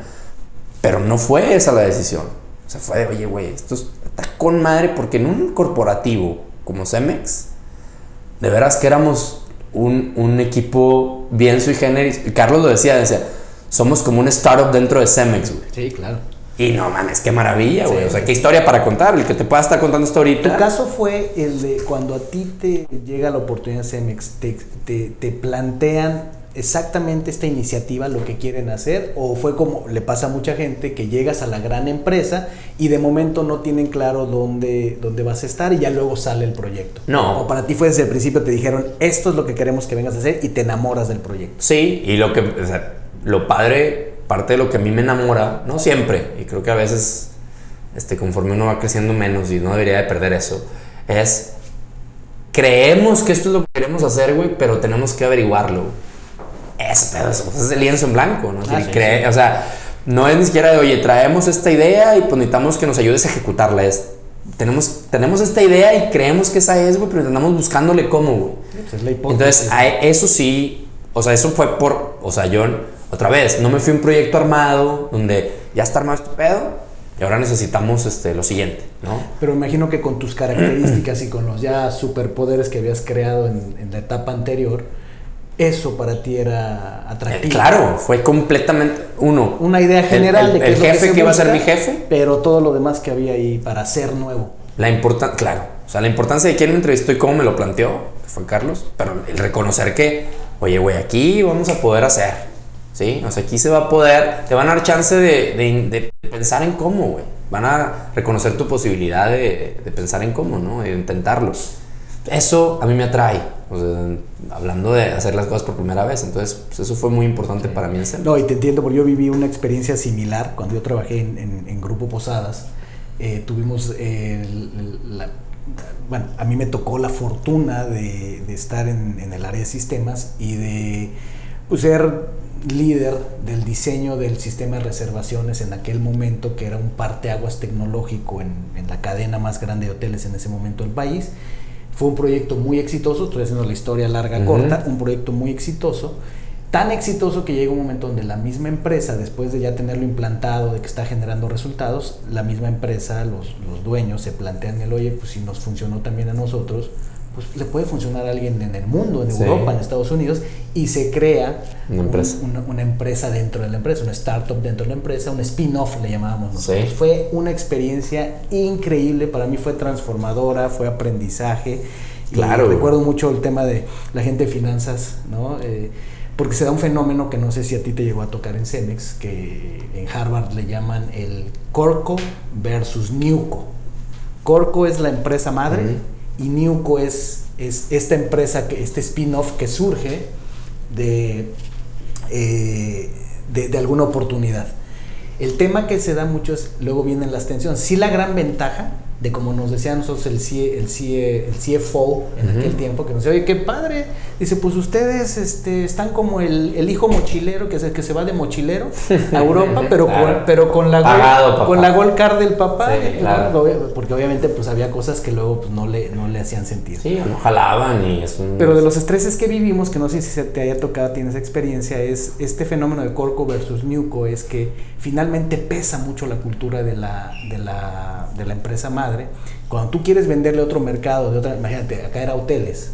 Pero no fue esa la decisión. O sea, fue de, oye, güey, esto es está con madre porque en un corporativo como Cemex, de veras que éramos un, un equipo bien sui generis. Carlos lo decía, decía, somos como un startup dentro de Cemex, güey. Sí, claro. Y no mames, qué maravilla, güey. O sea, qué historia para contar, el que te pueda estar contando esto ahorita. Tu caso fue el de cuando a ti te llega la oportunidad de Cemex, te, te, te plantean exactamente esta iniciativa lo que quieren hacer o fue como le pasa a mucha gente que llegas a la gran empresa y de momento no tienen claro dónde, dónde vas a estar y ya luego sale el proyecto. No. O para ti fue desde el principio te dijeron esto es lo que queremos que vengas a hacer y te enamoras del proyecto. Sí, y lo que, lo padre, parte de lo que a mí me enamora, no siempre, y creo que a veces este, conforme uno va creciendo menos y no debería de perder eso, es creemos que esto es lo que queremos hacer, güey, pero tenemos que averiguarlo es, es el lienzo en blanco, ¿no? Ah, o sea, no es ni siquiera de, oye, traemos esta idea y pues necesitamos que nos ayudes a ejecutarla. Es, tenemos, tenemos esta idea y creemos que esa es, güey, pero andamos buscándole cómo, güey. Entonces, eso sí, o sea, eso fue por, o sea, yo, otra vez, no me fui a un proyecto armado donde ya está armado este pedo y ahora necesitamos este, lo siguiente, ¿no? Pero imagino que con tus características y con los ya superpoderes que habías creado en, en la etapa anterior, eso para ti era atractivo. claro, fue completamente uno. Una idea general de que el jefe que, iba a ser mi jefe, pero todo lo demás que había ahí para ser nuevo. La importancia, claro, o sea, la importancia de quién me entrevistó y cómo me lo planteó, fue Carlos, pero el reconocer que, oye, güey, aquí vamos a poder hacer, ¿sí? O sea, aquí se va a poder, te van a dar chance de, de, pensar en cómo, güey. Van a reconocer tu posibilidad de, de pensar en cómo, ¿no? De intentarlo. Eso a mí me atrae hablando de hacer las cosas por primera vez. Entonces, pues, eso fue muy importante para mí en No, y te entiendo, porque yo viví una experiencia similar cuando yo trabajé en, Grupo Posadas. Eh, tuvimos, bueno, a mí me tocó la fortuna de, estar en, el área de sistemas y de pues, ser líder del diseño del sistema de reservaciones en aquel momento, que era un parteaguas tecnológico en, en la cadena más grande de hoteles en ese momento del país. Fue un proyecto muy exitoso, estoy haciendo la historia larga, corta, un proyecto muy exitoso, tan exitoso que llega un momento donde la misma empresa, después de ya tenerlo implantado, de que está generando resultados, la misma empresa, los, los dueños se plantean el, oye, pues si nos funcionó también a nosotros, pues le puede funcionar a alguien en el mundo, en Europa, en Estados Unidos, y se crea una empresa. una, empresa dentro de la empresa, una startup dentro de la empresa, un spin-off le llamábamos nosotros. Fue una experiencia increíble, para mí fue transformadora, fue aprendizaje. Claro. recuerdo mucho el tema de la gente de finanzas, ¿no? Eh, porque se da un fenómeno que no sé si a ti te llegó a tocar en Cemex, que en Harvard le llaman el Corco versus Newco. Corco es la empresa madre y Newco es, es esta empresa, que, este spin-off que surge de, eh, de, de, alguna oportunidad. El tema que se da mucho es, luego vienen las tensiones. Sí la gran ventaja de como nos decía nosotros el, el, el CFO en aquel tiempo, que nos decía, oye, qué padre. Dice, pues ustedes este, están como el, el hijo mochilero, que es el que se va de mochilero a Europa, pero, con, pero con la gol, con la gol card del papá. Porque obviamente pues había cosas que luego pues, no, le, no le hacían sentir. Sí, no jalaban y eso. Pero de los estreses que vivimos, que no sé si se te haya tocado, tienes experiencia, es este fenómeno de Corco versus Newco, es que finalmente pesa mucho la cultura de la, de la, de la empresa madre cuando tú quieres venderle otro mercado, de otra, imagínate, acá era hoteles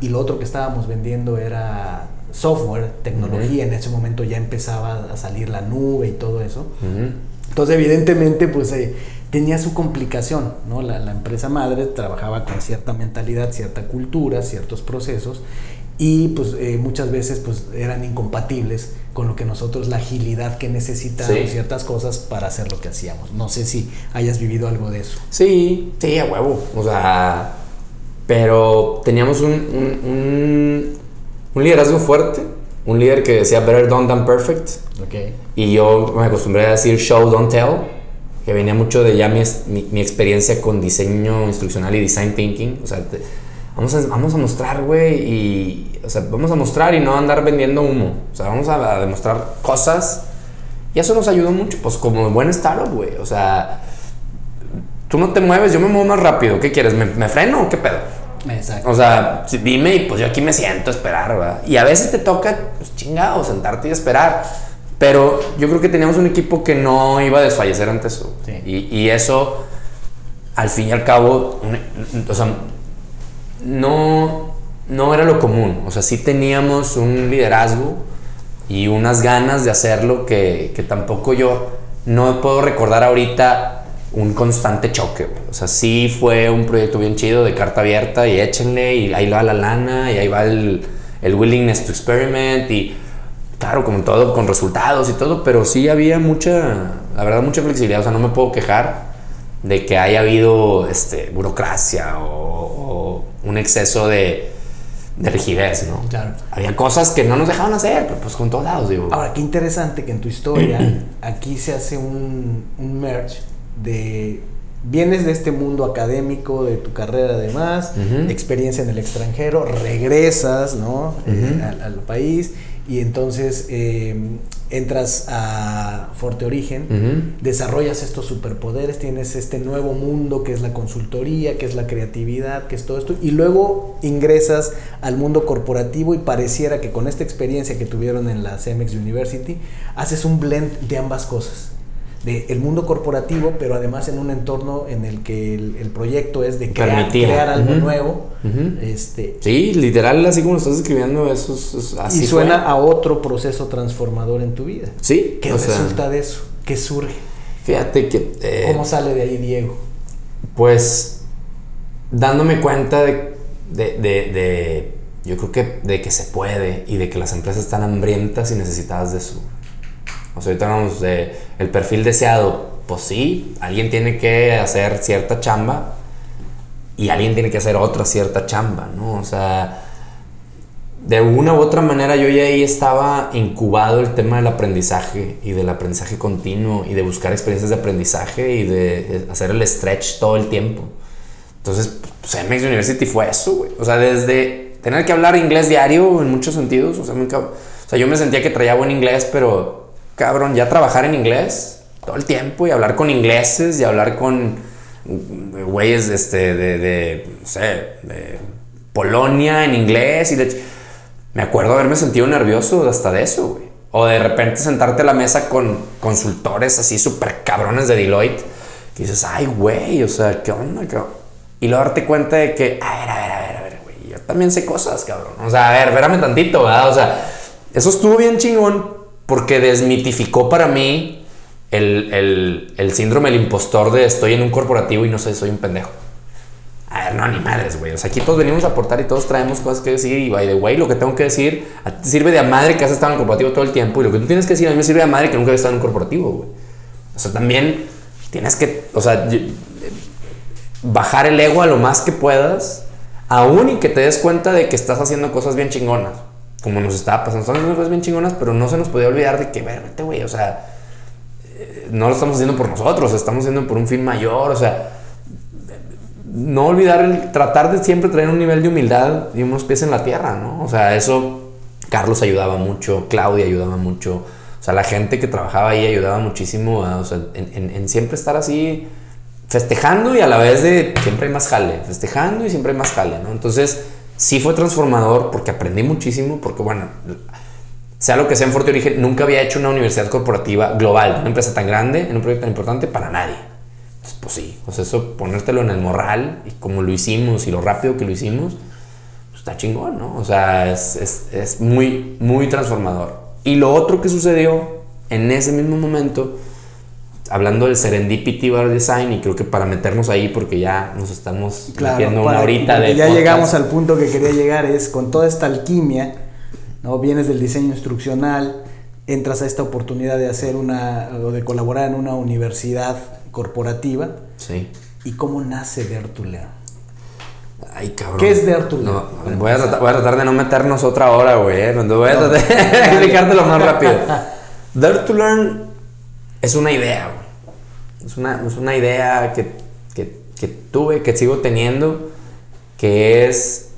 y lo otro que estábamos vendiendo era software, tecnología, en ese momento ya empezaba a salir la nube y todo eso. Entonces, evidentemente, pues eh, tenía su complicación, ¿no? La, la, empresa madre trabajaba con cierta mentalidad, cierta cultura, ciertos procesos y pues eh, muchas veces pues eran incompatibles con lo que nosotros, la agilidad que necesitábamos, ciertas cosas para hacer lo que hacíamos. No sé si hayas vivido algo de eso. Sí, sí, a huevo. O sea, pero teníamos un, un, un, liderazgo fuerte, un líder que decía better done than perfect. Okay. Y yo me acostumbré a decir show, don't tell, que venía mucho de ya mi, mi, experiencia con diseño instruccional y design thinking. O sea, vamos a, vamos a mostrar, güey, y, o sea, vamos a mostrar y no andar vendiendo humo. O sea, vamos a, demostrar cosas. Y eso nos ayudó mucho, pues como buen startup, güey. O sea, tú no te mueves, yo me muevo más rápido. ¿Qué quieres? ¿Me, freno o qué pedo? Exacto. O sea, dime y pues yo aquí me siento a esperar, ¿verdad? Y a veces te toca, pues chingado, sentarte y esperar. Pero yo creo que teníamos un equipo que no iba a desfallecer ante eso. Y, y, eso, al fin y al cabo, o sea, no, no era lo común. O sea, sí teníamos un liderazgo y unas ganas de hacerlo que, que tampoco yo no puedo recordar ahorita un constante choque. O sea, sí fue un proyecto bien chido de carta abierta y échenle y ahí va la lana y ahí va el, el willingness to experiment y claro, como todo, con resultados y todo, pero sí había mucha, la verdad, mucha flexibilidad. O sea, no me puedo quejar de que haya habido este, burocracia o un exceso de, de rigidez, ¿no? Claro. Había cosas que no nos dejaban hacer, pero pues con todos lados, digo. Ahora, qué interesante que en tu historia aquí se hace un, un merge de vienes de este mundo académico, de tu carrera además, experiencia en el extranjero, regresas ¿no? Eh, al, país y entonces eh, entras a Forte Origen, desarrollas estos superpoderes, tienes este nuevo mundo que es la consultoría, que es la creatividad, que es todo esto, y luego ingresas al mundo corporativo y pareciera que con esta experiencia que tuvieron en la CEMEX University, haces un blend de ambas cosas del el mundo corporativo, pero además en un entorno en el que el, proyecto es de crear, crear algo nuevo. este, sí, literal, así como lo estás escribiendo, eso es, así. Y suena a otro proceso transformador en tu vida. Sí. ¿Qué resulta de eso? ¿Qué surge? Fíjate que... Eh, ¿Cómo sale de ahí Diego? Pues dándome cuenta de, de, de, yo creo que de que se puede y de que las empresas están hambrientas y necesitadas de su o sea, ahorita hablamos de el perfil deseado. Pues sí, alguien tiene que hacer cierta chamba y alguien tiene que hacer otra cierta chamba, ¿no? O sea, de una u otra manera yo ya ahí estaba incubado el tema del aprendizaje y del aprendizaje continuo y de buscar experiencias de aprendizaje y de hacer el stretch todo el tiempo. Entonces, pues MX University fue eso, güey. O sea, desde tener que hablar inglés diario en muchos sentidos, o sea, o sea, yo me sentía que traía buen inglés, pero cabrón, ya trabajar en inglés todo el tiempo y hablar con ingleses y hablar con güeyes este, de, de, no sé, de Polonia en inglés y de... Me acuerdo haberme sentido nervioso hasta de eso, güey. O de repente sentarte a la mesa con consultores así súper cabrones de Deloitte. Que dices, ay, güey, o sea, ¿qué onda? Y luego darte cuenta de que, a ver, a ver, a ver, a ver. también sé cosas, cabrón. O sea, a ver, espérame tantito, ¿verdad? O sea, eso estuvo bien chingón porque desmitificó para mí el, el, el síndrome del impostor de estoy en un corporativo y no sé, soy un pendejo. A ver, no, ni madres, güey. O sea, aquí todos venimos a aportar y todos traemos cosas que decir. Y, by the way, lo que tengo que decir sirve de madre que has estado en un corporativo todo el tiempo. Y lo que tú tienes que decir a mí me sirve de madre que nunca he estado en un corporativo, güey. O sea, también tienes que, o sea, bajar el ego a lo más que puedas. Aún y que te des cuenta de que estás haciendo cosas bien chingonas. Como nos estaba pasando. Estamos haciendo cosas bien chingonas, pero no se nos podía olvidar de que, vete, güey, o sea, eh, no lo estamos haciendo por nosotros, estamos haciendo por un fin mayor. O sea, no olvidar el tratar de siempre traer un nivel de humildad y unos pies en la tierra, ¿no? O sea, eso Carlos ayudaba mucho, Claudia ayudaba mucho, o sea, la gente que trabajaba ahí ayudaba muchísimo, o sea, en, siempre estar así festejando y a la vez de siempre hay más jale, festejando y siempre hay más jale, ¿no? Entonces, sí fue transformador porque aprendí muchísimo, porque bueno, sea lo que sea en Fuerte Origen, nunca había hecho una universidad corporativa global, una empresa tan grande, en un proyecto tan importante para nadie pues sí, pues eso, ponértelo en el morral y como lo hicimos y lo rápido que lo hicimos, pues está chingón, ¿no? O sea, es, es, es muy, muy transformador. Y lo otro que sucedió en ese mismo momento, hablando del Serendipity Bar Design, y creo que para meternos ahí, porque ya nos estamos metiendo una horita de. Ya llegamos al punto que quería llegar, es con toda esta alquimia, ¿no? Vienes del diseño instruccional, entras a esta oportunidad de hacer una, o de colaborar en una universidad corporativa. Sí. ¿Y cómo nace Dertuler? Ay, cabrón. ¿Qué es Dertuler? No, voy, a tratar, de no meternos otra hora, güey. ¿eh? Voy a tratar de explicártelo más rápido. Dertuler es una idea, güey. Es una, es una idea que, que, que, tuve, que sigo teniendo, que es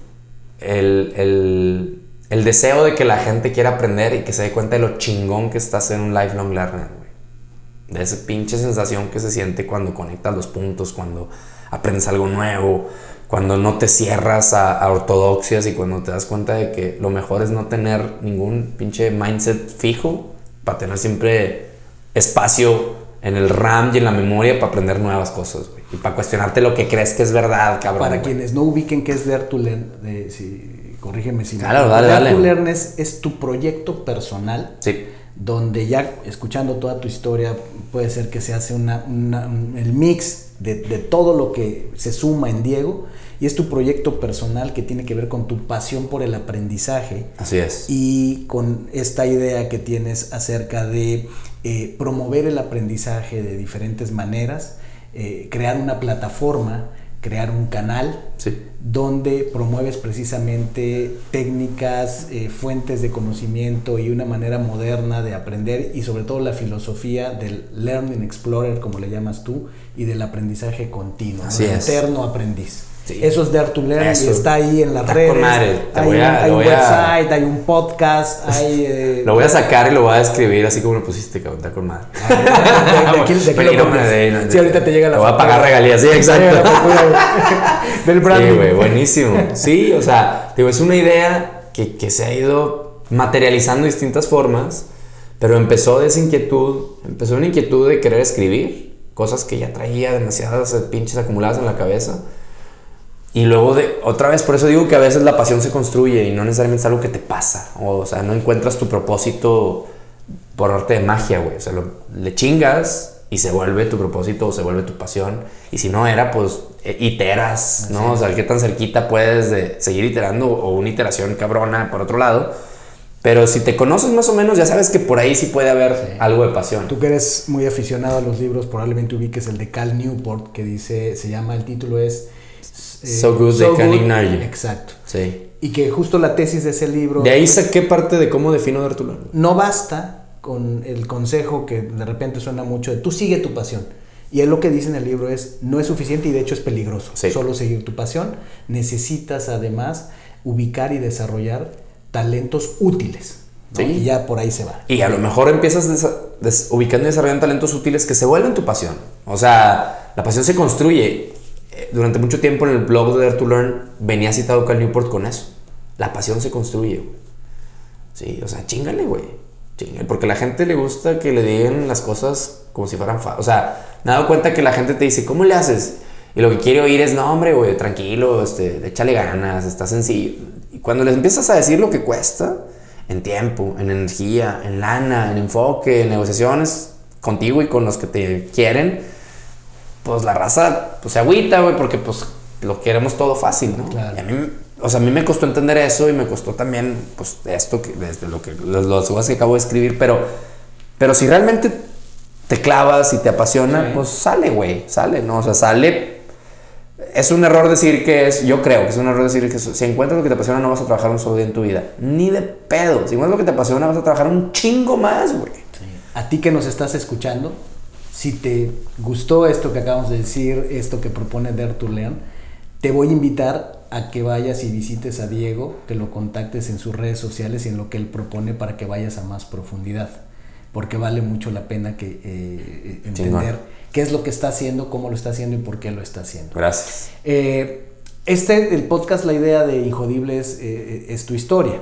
el, el, el deseo de que la gente quiera aprender y que se dé cuenta de lo chingón que está hacer un lifelong learner de esa pinche sensación que se siente cuando conectas los puntos, cuando aprendes algo nuevo, cuando no te cierras a, ortodoxias y cuando te das cuenta de que lo mejor es no tener ningún pinche mindset fijo para tener siempre espacio en el RAM y en la memoria para aprender nuevas cosas, Y para cuestionarte lo que crees que es verdad, cabrón. Para quienes no ubiquen qué es Dare to Learn, si, corrígeme si claro, Dale, dale. to Learn es, es tu proyecto personal. Sí donde ya escuchando toda tu historia puede ser que se hace una, el mix de, todo lo que se suma en Diego y es tu proyecto personal que tiene que ver con tu pasión por el aprendizaje. Así es. Y con esta idea que tienes acerca de eh, promover el aprendizaje de diferentes maneras, eh, crear una plataforma crear un canal donde promueves precisamente técnicas, eh, fuentes de conocimiento y una manera moderna de aprender y sobre todo la filosofía del Learning Explorer, como le llamas tú, y del aprendizaje continuo, Así eterno aprendiz. Eso es Dare to Learn y está ahí en las redes. Hay, un, website, hay un podcast, hay... Eh, lo voy a sacar y lo voy a escribir así como lo pusiste, cabrón, está con madre. Sí, ahorita te llega la Lo voy a pagar regalías, sí, exacto. Del branding. Sí, güey, buenísimo. Sí, o sea, digo, es una idea que, que se ha ido materializando de distintas formas, pero empezó de esa inquietud, empezó una inquietud de querer escribir cosas que ya traía demasiadas pinches acumuladas en la cabeza y luego, de, otra vez, por eso digo que a veces la pasión se construye y no necesariamente es algo que te pasa. O, sea, no encuentras tu propósito por arte de magia, güey. O sea, le chingas y se vuelve tu propósito o se vuelve tu pasión. Y si no era, pues e, iteras, ¿no? O sea, qué tan cerquita puedes de seguir iterando o una iteración cabrona por otro lado. Pero si te conoces más o menos, ya sabes que por ahí sí puede haber algo de pasión. Tú que eres muy aficionado a los libros, probablemente ubiques el de Cal Newport, que dice, se llama, el título es eh, so Good They Can Ignore You. Exacto. Sí. Y que justo la tesis de ese libro... De ahí saqué parte de cómo defino Dartular. No basta con el consejo que de repente suena mucho de tú sigue tu pasión. Y él lo que dice en el libro es, no es suficiente y de hecho es peligroso. Solo seguir tu pasión. Necesitas además ubicar y desarrollar talentos útiles. Y ya por ahí se va. Y a lo mejor empiezas ubicando y desarrollando talentos útiles que se vuelven tu pasión. O sea, la pasión se construye durante mucho tiempo en el blog de Dare to Learn venía citado Cal Newport con eso. La pasión se construye. Sí, o sea, chingale, güey. Porque a la gente le gusta que le digan las cosas como si fueran... Fa o sea, me he dado cuenta que la gente te dice, ¿cómo le haces? Y lo que quiere oír es, no, hombre, güey, tranquilo, este, échale ganas, está sencillo. Y cuando les empiezas a decir lo que cuesta, en tiempo, en energía, en lana, en enfoque, en negociaciones contigo y con los que te quieren, pues la raza pues, se agüita, güey, porque pues lo queremos todo fácil, ¿no? Claro. Y a mí, o sea, a mí me costó entender eso y me costó también, pues, esto, que, desde lo que, los, los cosas que acabo de escribir, pero, pero si realmente te clavas y te apasiona, Sí. pues sale, güey, sale, ¿no? O sea, sale. Es un error decir que es, yo creo que es un error decir que si encuentras lo que te apasiona no vas a trabajar un solo día en tu vida. Ni de pedo. Si encuentras lo que te apasiona vas a trabajar un chingo más, güey. A ti que nos estás escuchando, si te gustó esto que acabamos de decir, esto que propone Der León, te voy a invitar a que vayas y visites a Diego, que lo contactes en sus redes sociales y en lo que él propone para que vayas a más profundidad, porque vale mucho la pena que eh, entender Chingón. qué es lo que está haciendo, cómo lo está haciendo y por qué lo está haciendo. Gracias. Eh, este, el podcast, la idea de Injodibles eh, es tu historia.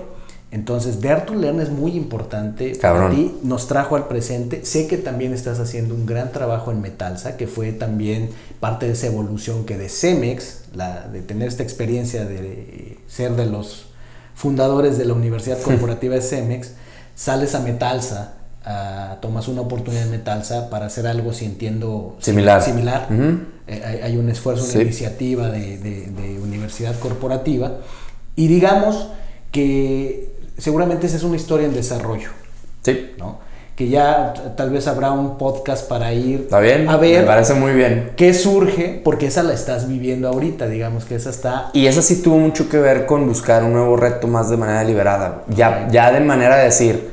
Entonces, Dare to Learn es muy importante Cabrón. para ti, nos trajo al presente. Sé que también estás haciendo un gran trabajo en Metalsa, que fue también parte de esa evolución que de Cemex, la, de tener esta experiencia de ser de los fundadores de la Universidad Corporativa de Cemex, sales a Metalsa, a- tomas una oportunidad en Metalsa para hacer algo, si entiendo, Similar. similar. Eh, hay, hay un esfuerzo, una Sí. iniciativa de, de- de universidad corporativa. Y digamos que seguramente esa es una historia en desarrollo, Sí. ¿no? Que ya tal vez habrá un podcast para ir ¿Está bien? a ver Me parece muy bien. qué surge, porque esa la estás viviendo ahorita, digamos que esa está... Y eso sí tuvo mucho que ver con buscar un nuevo reto más de manera liberada. Ya, ya de manera de decir,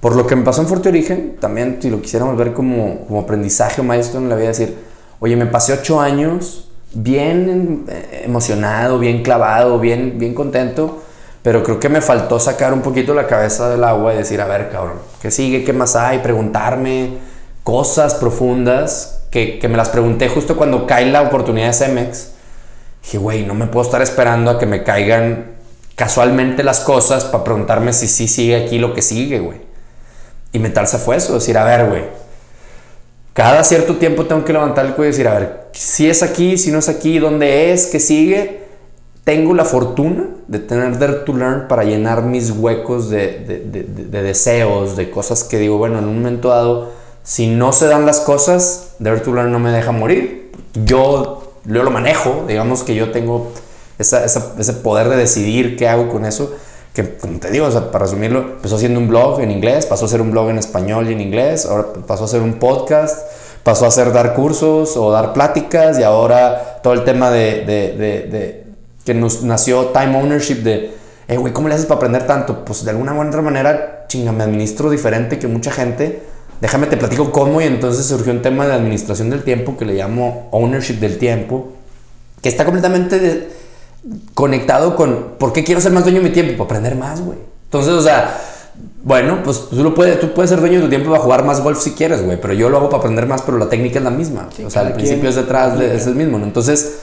por lo que me pasó en Fuerte Origen, también si lo quisiéramos ver como, como aprendizaje o maestro en la vida, decir, oye, me pasé ocho años bien eh, emocionado, bien clavado, bien, bien contento, pero creo que me faltó sacar un poquito la cabeza del agua y decir, a ver, cabrón, ¿qué sigue? ¿Qué más hay? Preguntarme cosas profundas que, que me las pregunté justo cuando cae la oportunidad de Cemex. Dije, güey, no me puedo estar esperando a que me caigan casualmente las cosas para preguntarme si sí sigue aquí lo que sigue, güey. Y Metalsa fue eso, decir, a ver, güey, cada cierto tiempo tengo que levantar el cuello y decir, a ver, si es aquí, si no es aquí, dónde es, qué sigue. Tengo la fortuna de tener Dare to Learn para llenar mis huecos de, de- de- de- de deseos, de cosas que digo, bueno, en un momento dado, si no se dan las cosas, Dare to Learn no me deja morir. Yo, yo lo manejo, digamos que yo tengo esa- esa- ese poder de decidir qué hago con eso. Que, como te digo, o sea, para resumirlo, empezó haciendo un blog en inglés, pasó a ser un blog en español y en inglés, ahora pasó a ser un podcast, pasó a ser dar cursos o dar pláticas y ahora todo el tema de- de- de- que nos nació time ownership de, eh, güey, ¿cómo le haces para aprender tanto? Pues de alguna u otra manera, chinga, me administro diferente que mucha gente. Déjame te platico cómo y entonces surgió un tema de administración del tiempo que le llamo ownership del tiempo, que está completamente de- conectado con por qué quiero ser más dueño de mi tiempo, para aprender más, güey. Entonces, o sea, bueno, pues tú, lo puedes, tú puedes ser dueño de tu tiempo para jugar más golf si quieres, güey, pero yo lo hago para aprender más, pero la técnica es la misma. Sí, o sea, el principio es detrás, de, es el mismo, ¿no? Entonces,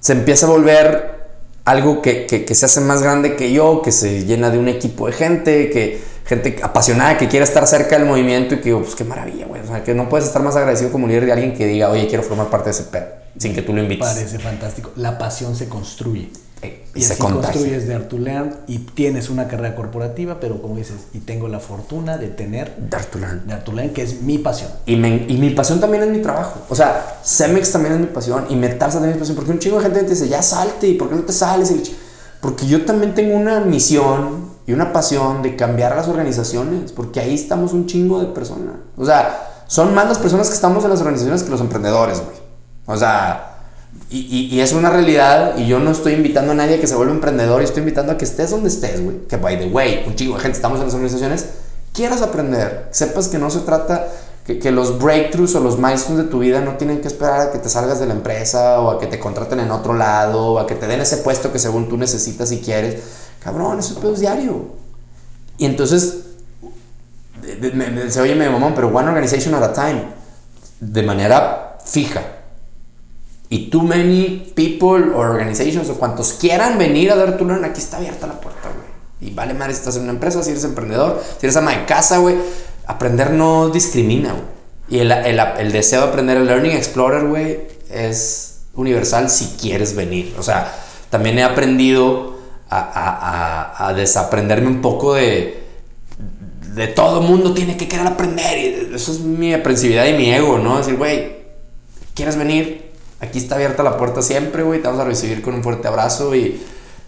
se empieza a volver algo que, que- que se hace más grande que yo, que se llena de un equipo de gente, que gente apasionada que quiere estar cerca del movimiento y que digo, pues qué maravilla, güey. O sea, que no puedes estar más agradecido como líder de alguien que diga, oye, quiero formar parte de ese pedo, sin que tú lo invites. Parece fantástico. La pasión se construye. Eh, Y, y se así contagia. construyes Dare to Learn y tienes una carrera corporativa, pero como dices, y tengo la fortuna de tener Dare to learn. Dare to Learn, que es mi pasión. Y, me- y mi pasión también es mi trabajo. O sea, Cemex también es mi pasión y Metalsa también es mi pasión. Porque un chingo de gente te dice, ya salte, ¿y por qué no te sales? Y Porque yo también tengo una misión y una pasión de cambiar las organizaciones. Porque ahí estamos un chingo de personas. O sea, son más las personas que estamos en las organizaciones que los emprendedores, güey. O sea, y, y- y es una realidad. Y yo no estoy invitando a nadie a que se vuelva emprendedor. Y estoy invitando a que estés donde estés, güey. Que by the way, un chingo de gente estamos en las organizaciones. Quieras aprender, sepas que no se trata que, que los breakthroughs o los milestones de tu vida no tienen que esperar a que te salgas de la empresa o a que te contraten en otro lado o a que te den ese puesto que según tú necesitas y quieres. Cabrón, eso es pedo diario. Y entonces, de- de- dice, oye, mi mamón, pero one organization at a time, de manera fija. Y too many people or organizations o cuantos quieran venir a dar tu learn, aquí está abierta la puerta, güey. Y vale madre si estás en una empresa, si eres emprendedor, si eres ama de casa, güey. Aprender no discrimina, güey. Y el, el- el deseo de aprender el Learning Explorer, güey, es universal si quieres venir. O sea, también he aprendido a, desaprenderme un poco de, de todo mundo tiene que querer aprender. Y eso es mi aprensividad y mi ego, ¿no? Decir, güey, ¿quieres venir? Aquí está abierta la puerta siempre, güey. Te vamos a recibir con un fuerte abrazo y,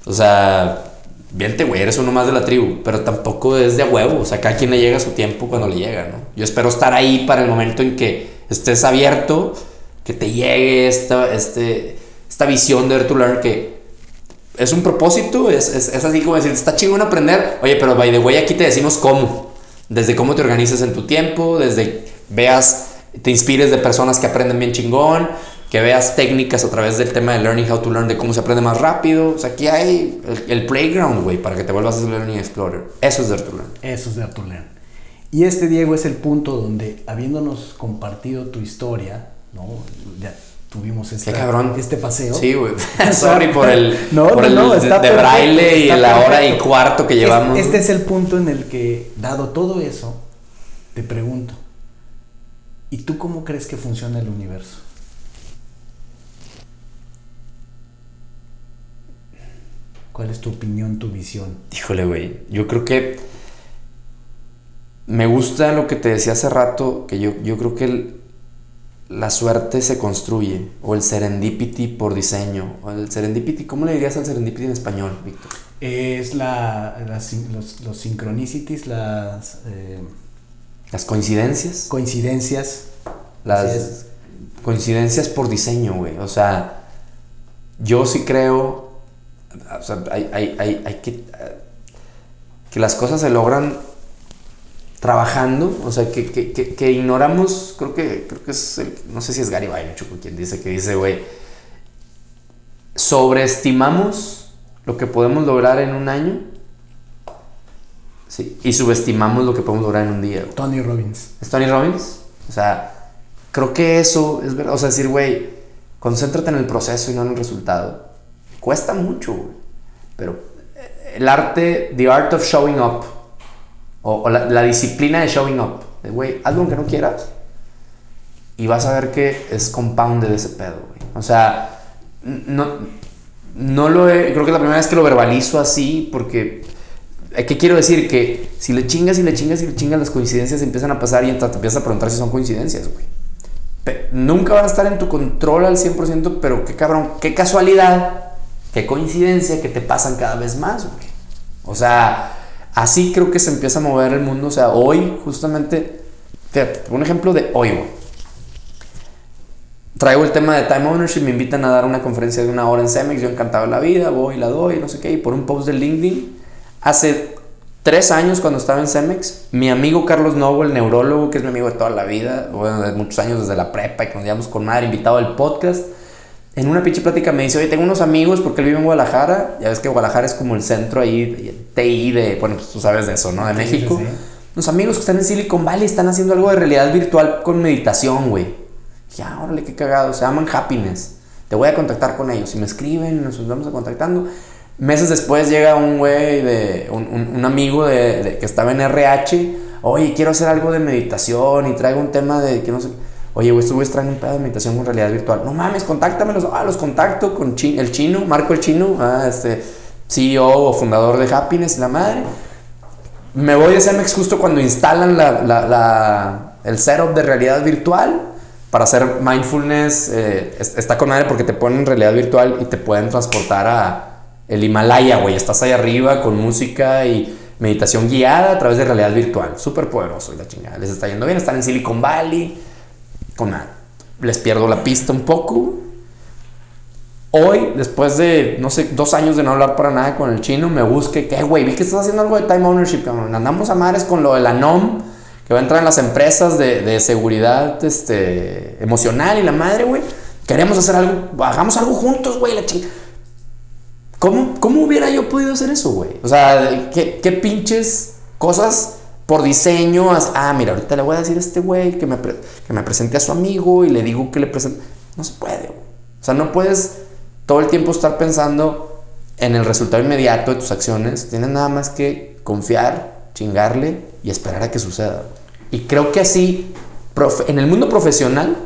o sea, vente, güey, eres uno más de la tribu. Pero tampoco es de a huevo. O sea, cada quien le llega su tiempo cuando le llega, ¿no? Yo espero estar ahí para el momento en que estés abierto, que te llegue esta, este, esta visión de to Learn que es un propósito, es, es, es así como decir, está chingón aprender. Oye, pero by the way, aquí te decimos cómo. Desde cómo te organizas en tu tiempo, desde veas, te inspires de personas que aprenden bien chingón, que veas técnicas a través del tema de Learning How to Learn, de cómo se aprende más rápido. O sea, aquí hay el, playground, güey, para que te vuelvas a Learning Explorer. Eso es de to Learn. Eso es de to Learn. Y este, Diego, es el punto donde, habiéndonos compartido tu historia, ¿no? Ya tuvimos este, este paseo. Sí, güey. Sorry por el, no, por no, el de, braille y la hora y cuarto que llevamos. Este, es el punto en el que, dado todo eso, te pregunto, ¿y tú cómo crees que funciona el universo? ¿Cuál es tu opinión, tu visión? Híjole, güey. Yo creo que me gusta lo que te decía hace rato, que yo, yo creo que el, la suerte se construye, o el serendipity por diseño. O el serendipity, ¿cómo le dirías al serendipity en español, Víctor? Es la, los, los, synchronicities, las... Eh, las coincidencias. Coincidencias. Las coincidencias por diseño, güey. O sea, yo sí creo... O sea, hay, hay, hay, hay que... Que las cosas se logran trabajando, o sea, que, que, que, ignoramos, creo que, creo que es, el, no sé si es Gary Vaynerchuk quien dice que dice, güey, sobreestimamos lo que podemos lograr en un año sí, y subestimamos lo que podemos lograr en un día. Tony Robbins. ¿Es Tony Robbins? O sea, creo que eso es verdad, o sea, decir, güey, concéntrate en el proceso y no en el resultado. Cuesta mucho, güey, pero el arte, the art of showing up, o, la, disciplina de showing up. Güey, haz lo que no quieras. Y vas a ver que es compounded ese pedo, güey. O sea, no, no lo he, creo que la primera vez que lo verbalizo así porque ¿Qué quiero decir? Que si le chingas y le chingas y le chingas, las coincidencias empiezan a pasar y te empiezas a preguntar si son coincidencias, güey. Nunca van a estar en tu control al 100%, pero qué cabrón, qué casualidad, qué coincidencia que te pasan cada vez más, güey. O sea, Así creo que se empieza a mover el mundo. O sea, hoy justamente, un ejemplo de hoy, Traigo el tema de time ownership, me invitan a dar una conferencia de una hora en Cemex, yo encantado de la vida, voy, la doy, no sé qué, y por un post de LinkedIn, hace tres años cuando estaba en Cemex, mi amigo Carlos Novo, el neurólogo, que es mi amigo de toda la vida, bueno, de muchos años desde la prepa y que nos llevamos con madre, invitado al podcast, en una pinche plática me dice, oye, tengo unos amigos porque él vive en Guadalajara. Ya ves que Guadalajara es como el centro ahí, TI de, bueno, pues tú sabes de eso, ¿no? De México. Los amigos que están en Silicon Valley están haciendo algo de realidad virtual con meditación, güey. Ya, órale, qué cagado. Se llaman Happiness. Te voy a contactar con ellos. Si me escriben, nos vamos a contactando. Meses después llega un güey, de, un, amigo de, que estaba en RH. Oye, quiero hacer algo de meditación y traigo un tema de que no sé Oye, güey, estuve extraño un pedo de meditación con realidad virtual. No mames, contáctamelos. Ah, los contacto con el chino, Marco el chino, ah, este, CEO o fundador de Happiness, la madre. Me voy a Cemex justo cuando instalan la, la, la, el setup de realidad virtual para hacer mindfulness. Eh, está con madre porque te ponen en realidad virtual y te pueden transportar a el Himalaya, güey. Estás ahí arriba con música y meditación guiada a través de realidad virtual. Súper poderoso y la chingada. Les está yendo bien. Están en Silicon Valley con les pierdo la pista un poco. Hoy, después de, no sé, dos años de no hablar para nada con el chino, me busque, ¿qué, güey? Vi que estás haciendo algo de time ownership, Andamos a mares con lo de la NOM, que va a entrar en las empresas de, seguridad este, emocional y la madre, güey. Queremos hacer algo, hagamos algo juntos, güey, la chica. ¿Cómo, ¿Cómo hubiera yo podido hacer eso, güey? O sea, ¿qué, qué pinches cosas por diseño, ah, mira, ahorita le voy a decir a este güey que me, que me presente a su amigo y le digo que le presente. No se puede, O sea, no puedes todo el tiempo estar pensando en el resultado inmediato de tus acciones. Tienes nada más que confiar, chingarle y esperar a que suceda. Y creo que así, en el mundo profesional,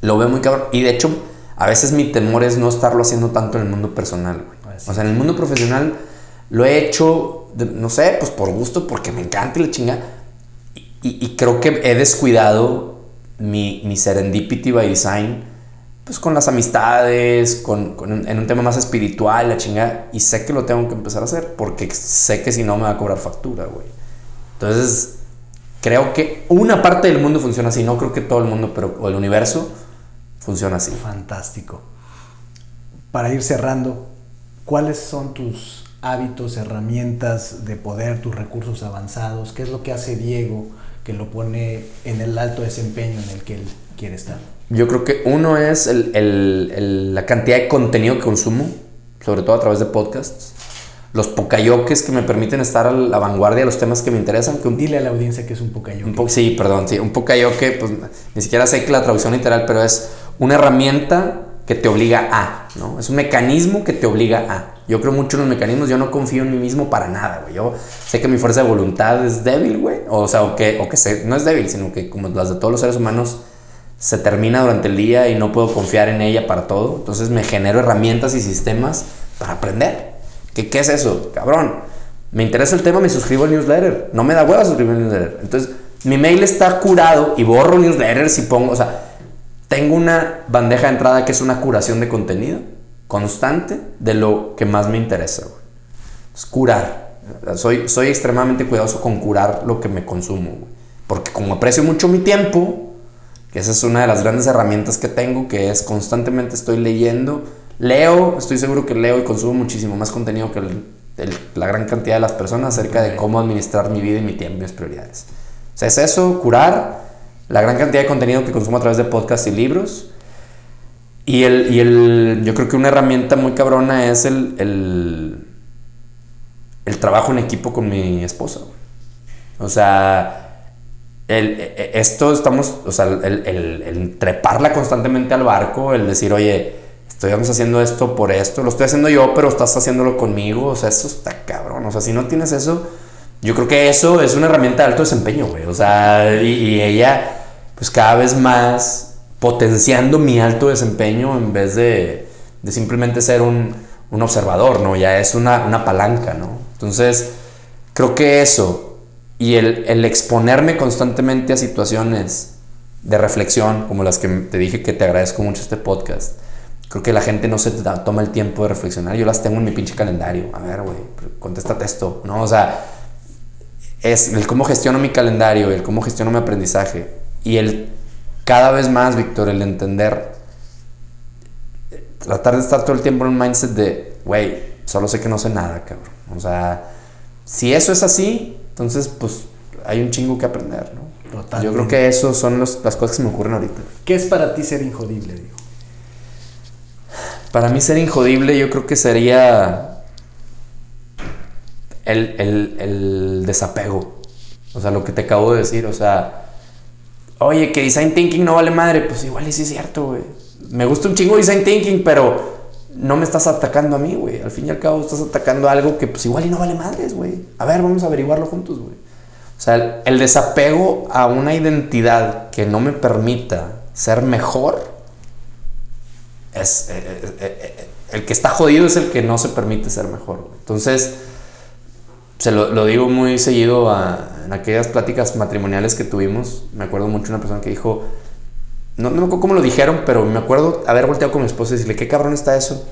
lo veo muy cabrón. Y de hecho, a veces mi temor es no estarlo haciendo tanto en el mundo personal, güey. O sea, en el mundo profesional lo he hecho, no sé, pues por gusto, porque me encanta la chinga. Y, creo que he descuidado mi, serendipity by design, pues con las amistades, con, en un tema más espiritual, la chinga. Y sé que lo tengo que empezar a hacer, porque sé que si no me va a cobrar factura, güey. Entonces, creo que una parte del mundo funciona así. No creo que todo el mundo, pero o el universo funciona así. Fantástico. Para ir cerrando, ¿cuáles son tus hábitos, herramientas de poder, tus recursos avanzados? ¿Qué es lo que hace Diego que lo pone en el alto desempeño en el que él quiere estar? Yo creo que uno es la cantidad de contenido que consumo, sobre todo a través de podcasts. Los pocayoques que me permiten estar a la vanguardia de los temas que me interesan. Que Dile a la audiencia que es un pocayoque. Un sí, perdón, sí. Un pocayoque, pues ni siquiera sé que la traducción literal, pero es una herramienta que te obliga a, ¿no? Es un mecanismo que te obliga a. Yo creo mucho en los mecanismos, yo no confío en mí mismo para nada, güey. Yo sé que mi fuerza de voluntad es débil, güey. O sea, o que, o que no es débil, sino que como las de todos los seres humanos, se termina durante el día y no puedo confiar en ella para todo. Entonces me genero herramientas y sistemas para aprender. ¿Qué, qué es eso? Cabrón. Me interesa el tema, me suscribo al newsletter. No me da hueva suscribirme al newsletter. Entonces, mi mail está curado y borro newsletters y pongo, o sea, tengo una bandeja de entrada que es una curación de contenido constante de lo que más me interesa. Es curar. Soy, soy extremadamente cuidadoso con curar lo que me consumo. Porque como aprecio mucho mi tiempo, que esa es una de las grandes herramientas que tengo, que es constantemente estoy leyendo. Leo, estoy seguro que leo y consumo muchísimo más contenido que la gran cantidad de las personas acerca de cómo administrar mi vida y mi tiempo y mis prioridades. O sea, es eso, curar la gran cantidad de contenido que consumo a través de podcasts y libros. Y, el, y el, yo creo que una herramienta muy cabrona es el, el, el trabajo en equipo con mi esposa. O sea, el, e, e, esto estamos, o sea, el, el, treparla constantemente al barco, el decir, oye, estoy haciendo esto por esto, lo estoy haciendo yo, pero estás haciéndolo conmigo, o sea, eso está cabrón. O sea, si no tienes eso, yo creo que eso es una herramienta de alto desempeño, güey. O sea, y, ella, pues cada vez más potenciando mi alto desempeño en vez de, de simplemente ser un, un, observador, ¿no? Ya es una, una, palanca, ¿no? Entonces, creo que eso y el, el exponerme constantemente a situaciones de reflexión, como las que te dije que te agradezco mucho este podcast, creo que la gente no se toma el tiempo de reflexionar. Yo las tengo en mi pinche calendario. A ver, güey, contéstate esto, ¿no? O sea, es el cómo gestiono mi calendario, el cómo gestiono mi aprendizaje y el cada vez más, Víctor, el entender, tratar de estar todo el tiempo en un mindset de, güey, solo sé que no sé nada, cabrón. O sea, si eso es así, entonces pues hay un chingo que aprender, ¿no? Yo creo que eso son las cosas que me ocurren ahorita. ¿Qué es para ti ser injodible, digo? Para mí ser injodible yo creo que sería el, desapego. O sea, lo que te acabo de decir, o sea, oye, que design thinking no vale madre, pues igual sí es cierto, güey. Me gusta un chingo design thinking, pero no me estás atacando a mí, güey. Al fin y al cabo estás atacando algo que pues igual y no vale madres, güey. A ver, vamos a averiguarlo juntos, güey. O sea, el, desapego a una identidad que no me permita ser mejor es... Eh, eh, eh, el que está jodido es el que no se permite ser mejor. Entonces, se lo, lo, digo muy seguido en aquellas pláticas matrimoniales que tuvimos. Me acuerdo mucho una persona que dijo, no, me acuerdo cómo lo dijeron, pero me acuerdo haber volteado con mi esposa y decirle, ¿qué cabrón está eso?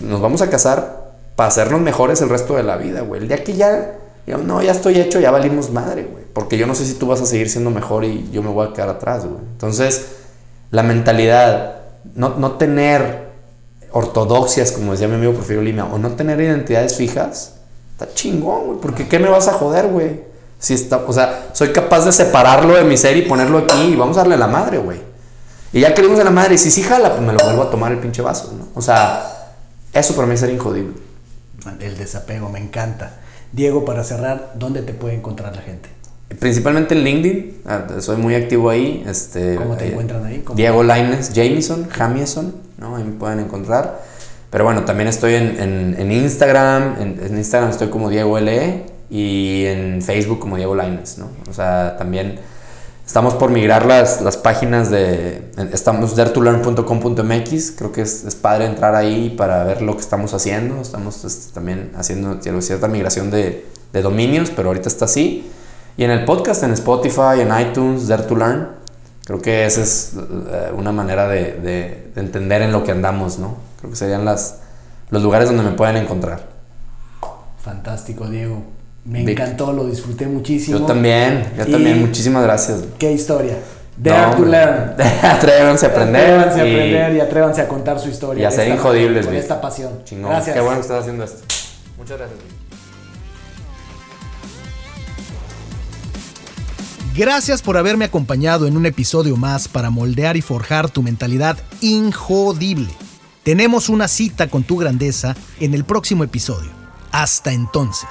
nos vamos a casar para hacernos mejores el resto de la vida, güey. El día que ya, ya, no, ya estoy hecho, ya valimos madre, güey. Porque yo no sé si tú vas a seguir siendo mejor y yo me voy a quedar atrás, güey. Entonces, la mentalidad, no, no tener ortodoxias, como decía mi amigo Porfirio Lima, o no tener identidades fijas, Está chingón, güey. Porque ¿qué me vas a joder, güey? Si está, o sea, soy capaz de separarlo de mi ser y ponerlo aquí y vamos a darle la madre, güey. Y ya que le a la madre, y si sí jala, pues me lo vuelvo a tomar el pinche vaso, ¿no? O sea, eso para mí es ser injodible. El desapego, me encanta. Diego, para cerrar, ¿dónde te puede encontrar la gente? Principalmente en LinkedIn, ah, soy muy activo ahí. Este, ¿Cómo te encuentran ahí? Diego Laines Jameson, Jamieson, ¿no? Ahí me pueden encontrar. Pero bueno, también estoy en, en, Instagram, en, Instagram estoy como Diego LE y en Facebook como Diego Lines, ¿no? O sea, también Estamos por migrar las, las páginas de... Estamos dertulearn.com.mx, creo que es, es, padre entrar ahí para ver lo que estamos haciendo. Estamos este, también haciendo cierta migración de, de, dominios, pero ahorita está así. Y en el podcast, en Spotify, en iTunes, Dare creo que esa es eh, una manera de, de, de, entender en lo que andamos, ¿no? Creo que serían las, los lugares donde me pueden encontrar. Fantástico, Diego. Me encantó, lo disfruté muchísimo. Yo también, yo también, muchísimas gracias. Qué historia. Dare to learn. atrévanse a aprender. Atrévanse a aprender y atrévanse a contar su historia. Y a ser injodibles, Con esta pasión. Chingón. Gracias. Qué bueno que estás haciendo esto. Muchas gracias. Gracias por haberme acompañado en un episodio más para moldear y forjar tu mentalidad injodible. Tenemos una cita con tu grandeza en el próximo episodio. Hasta entonces.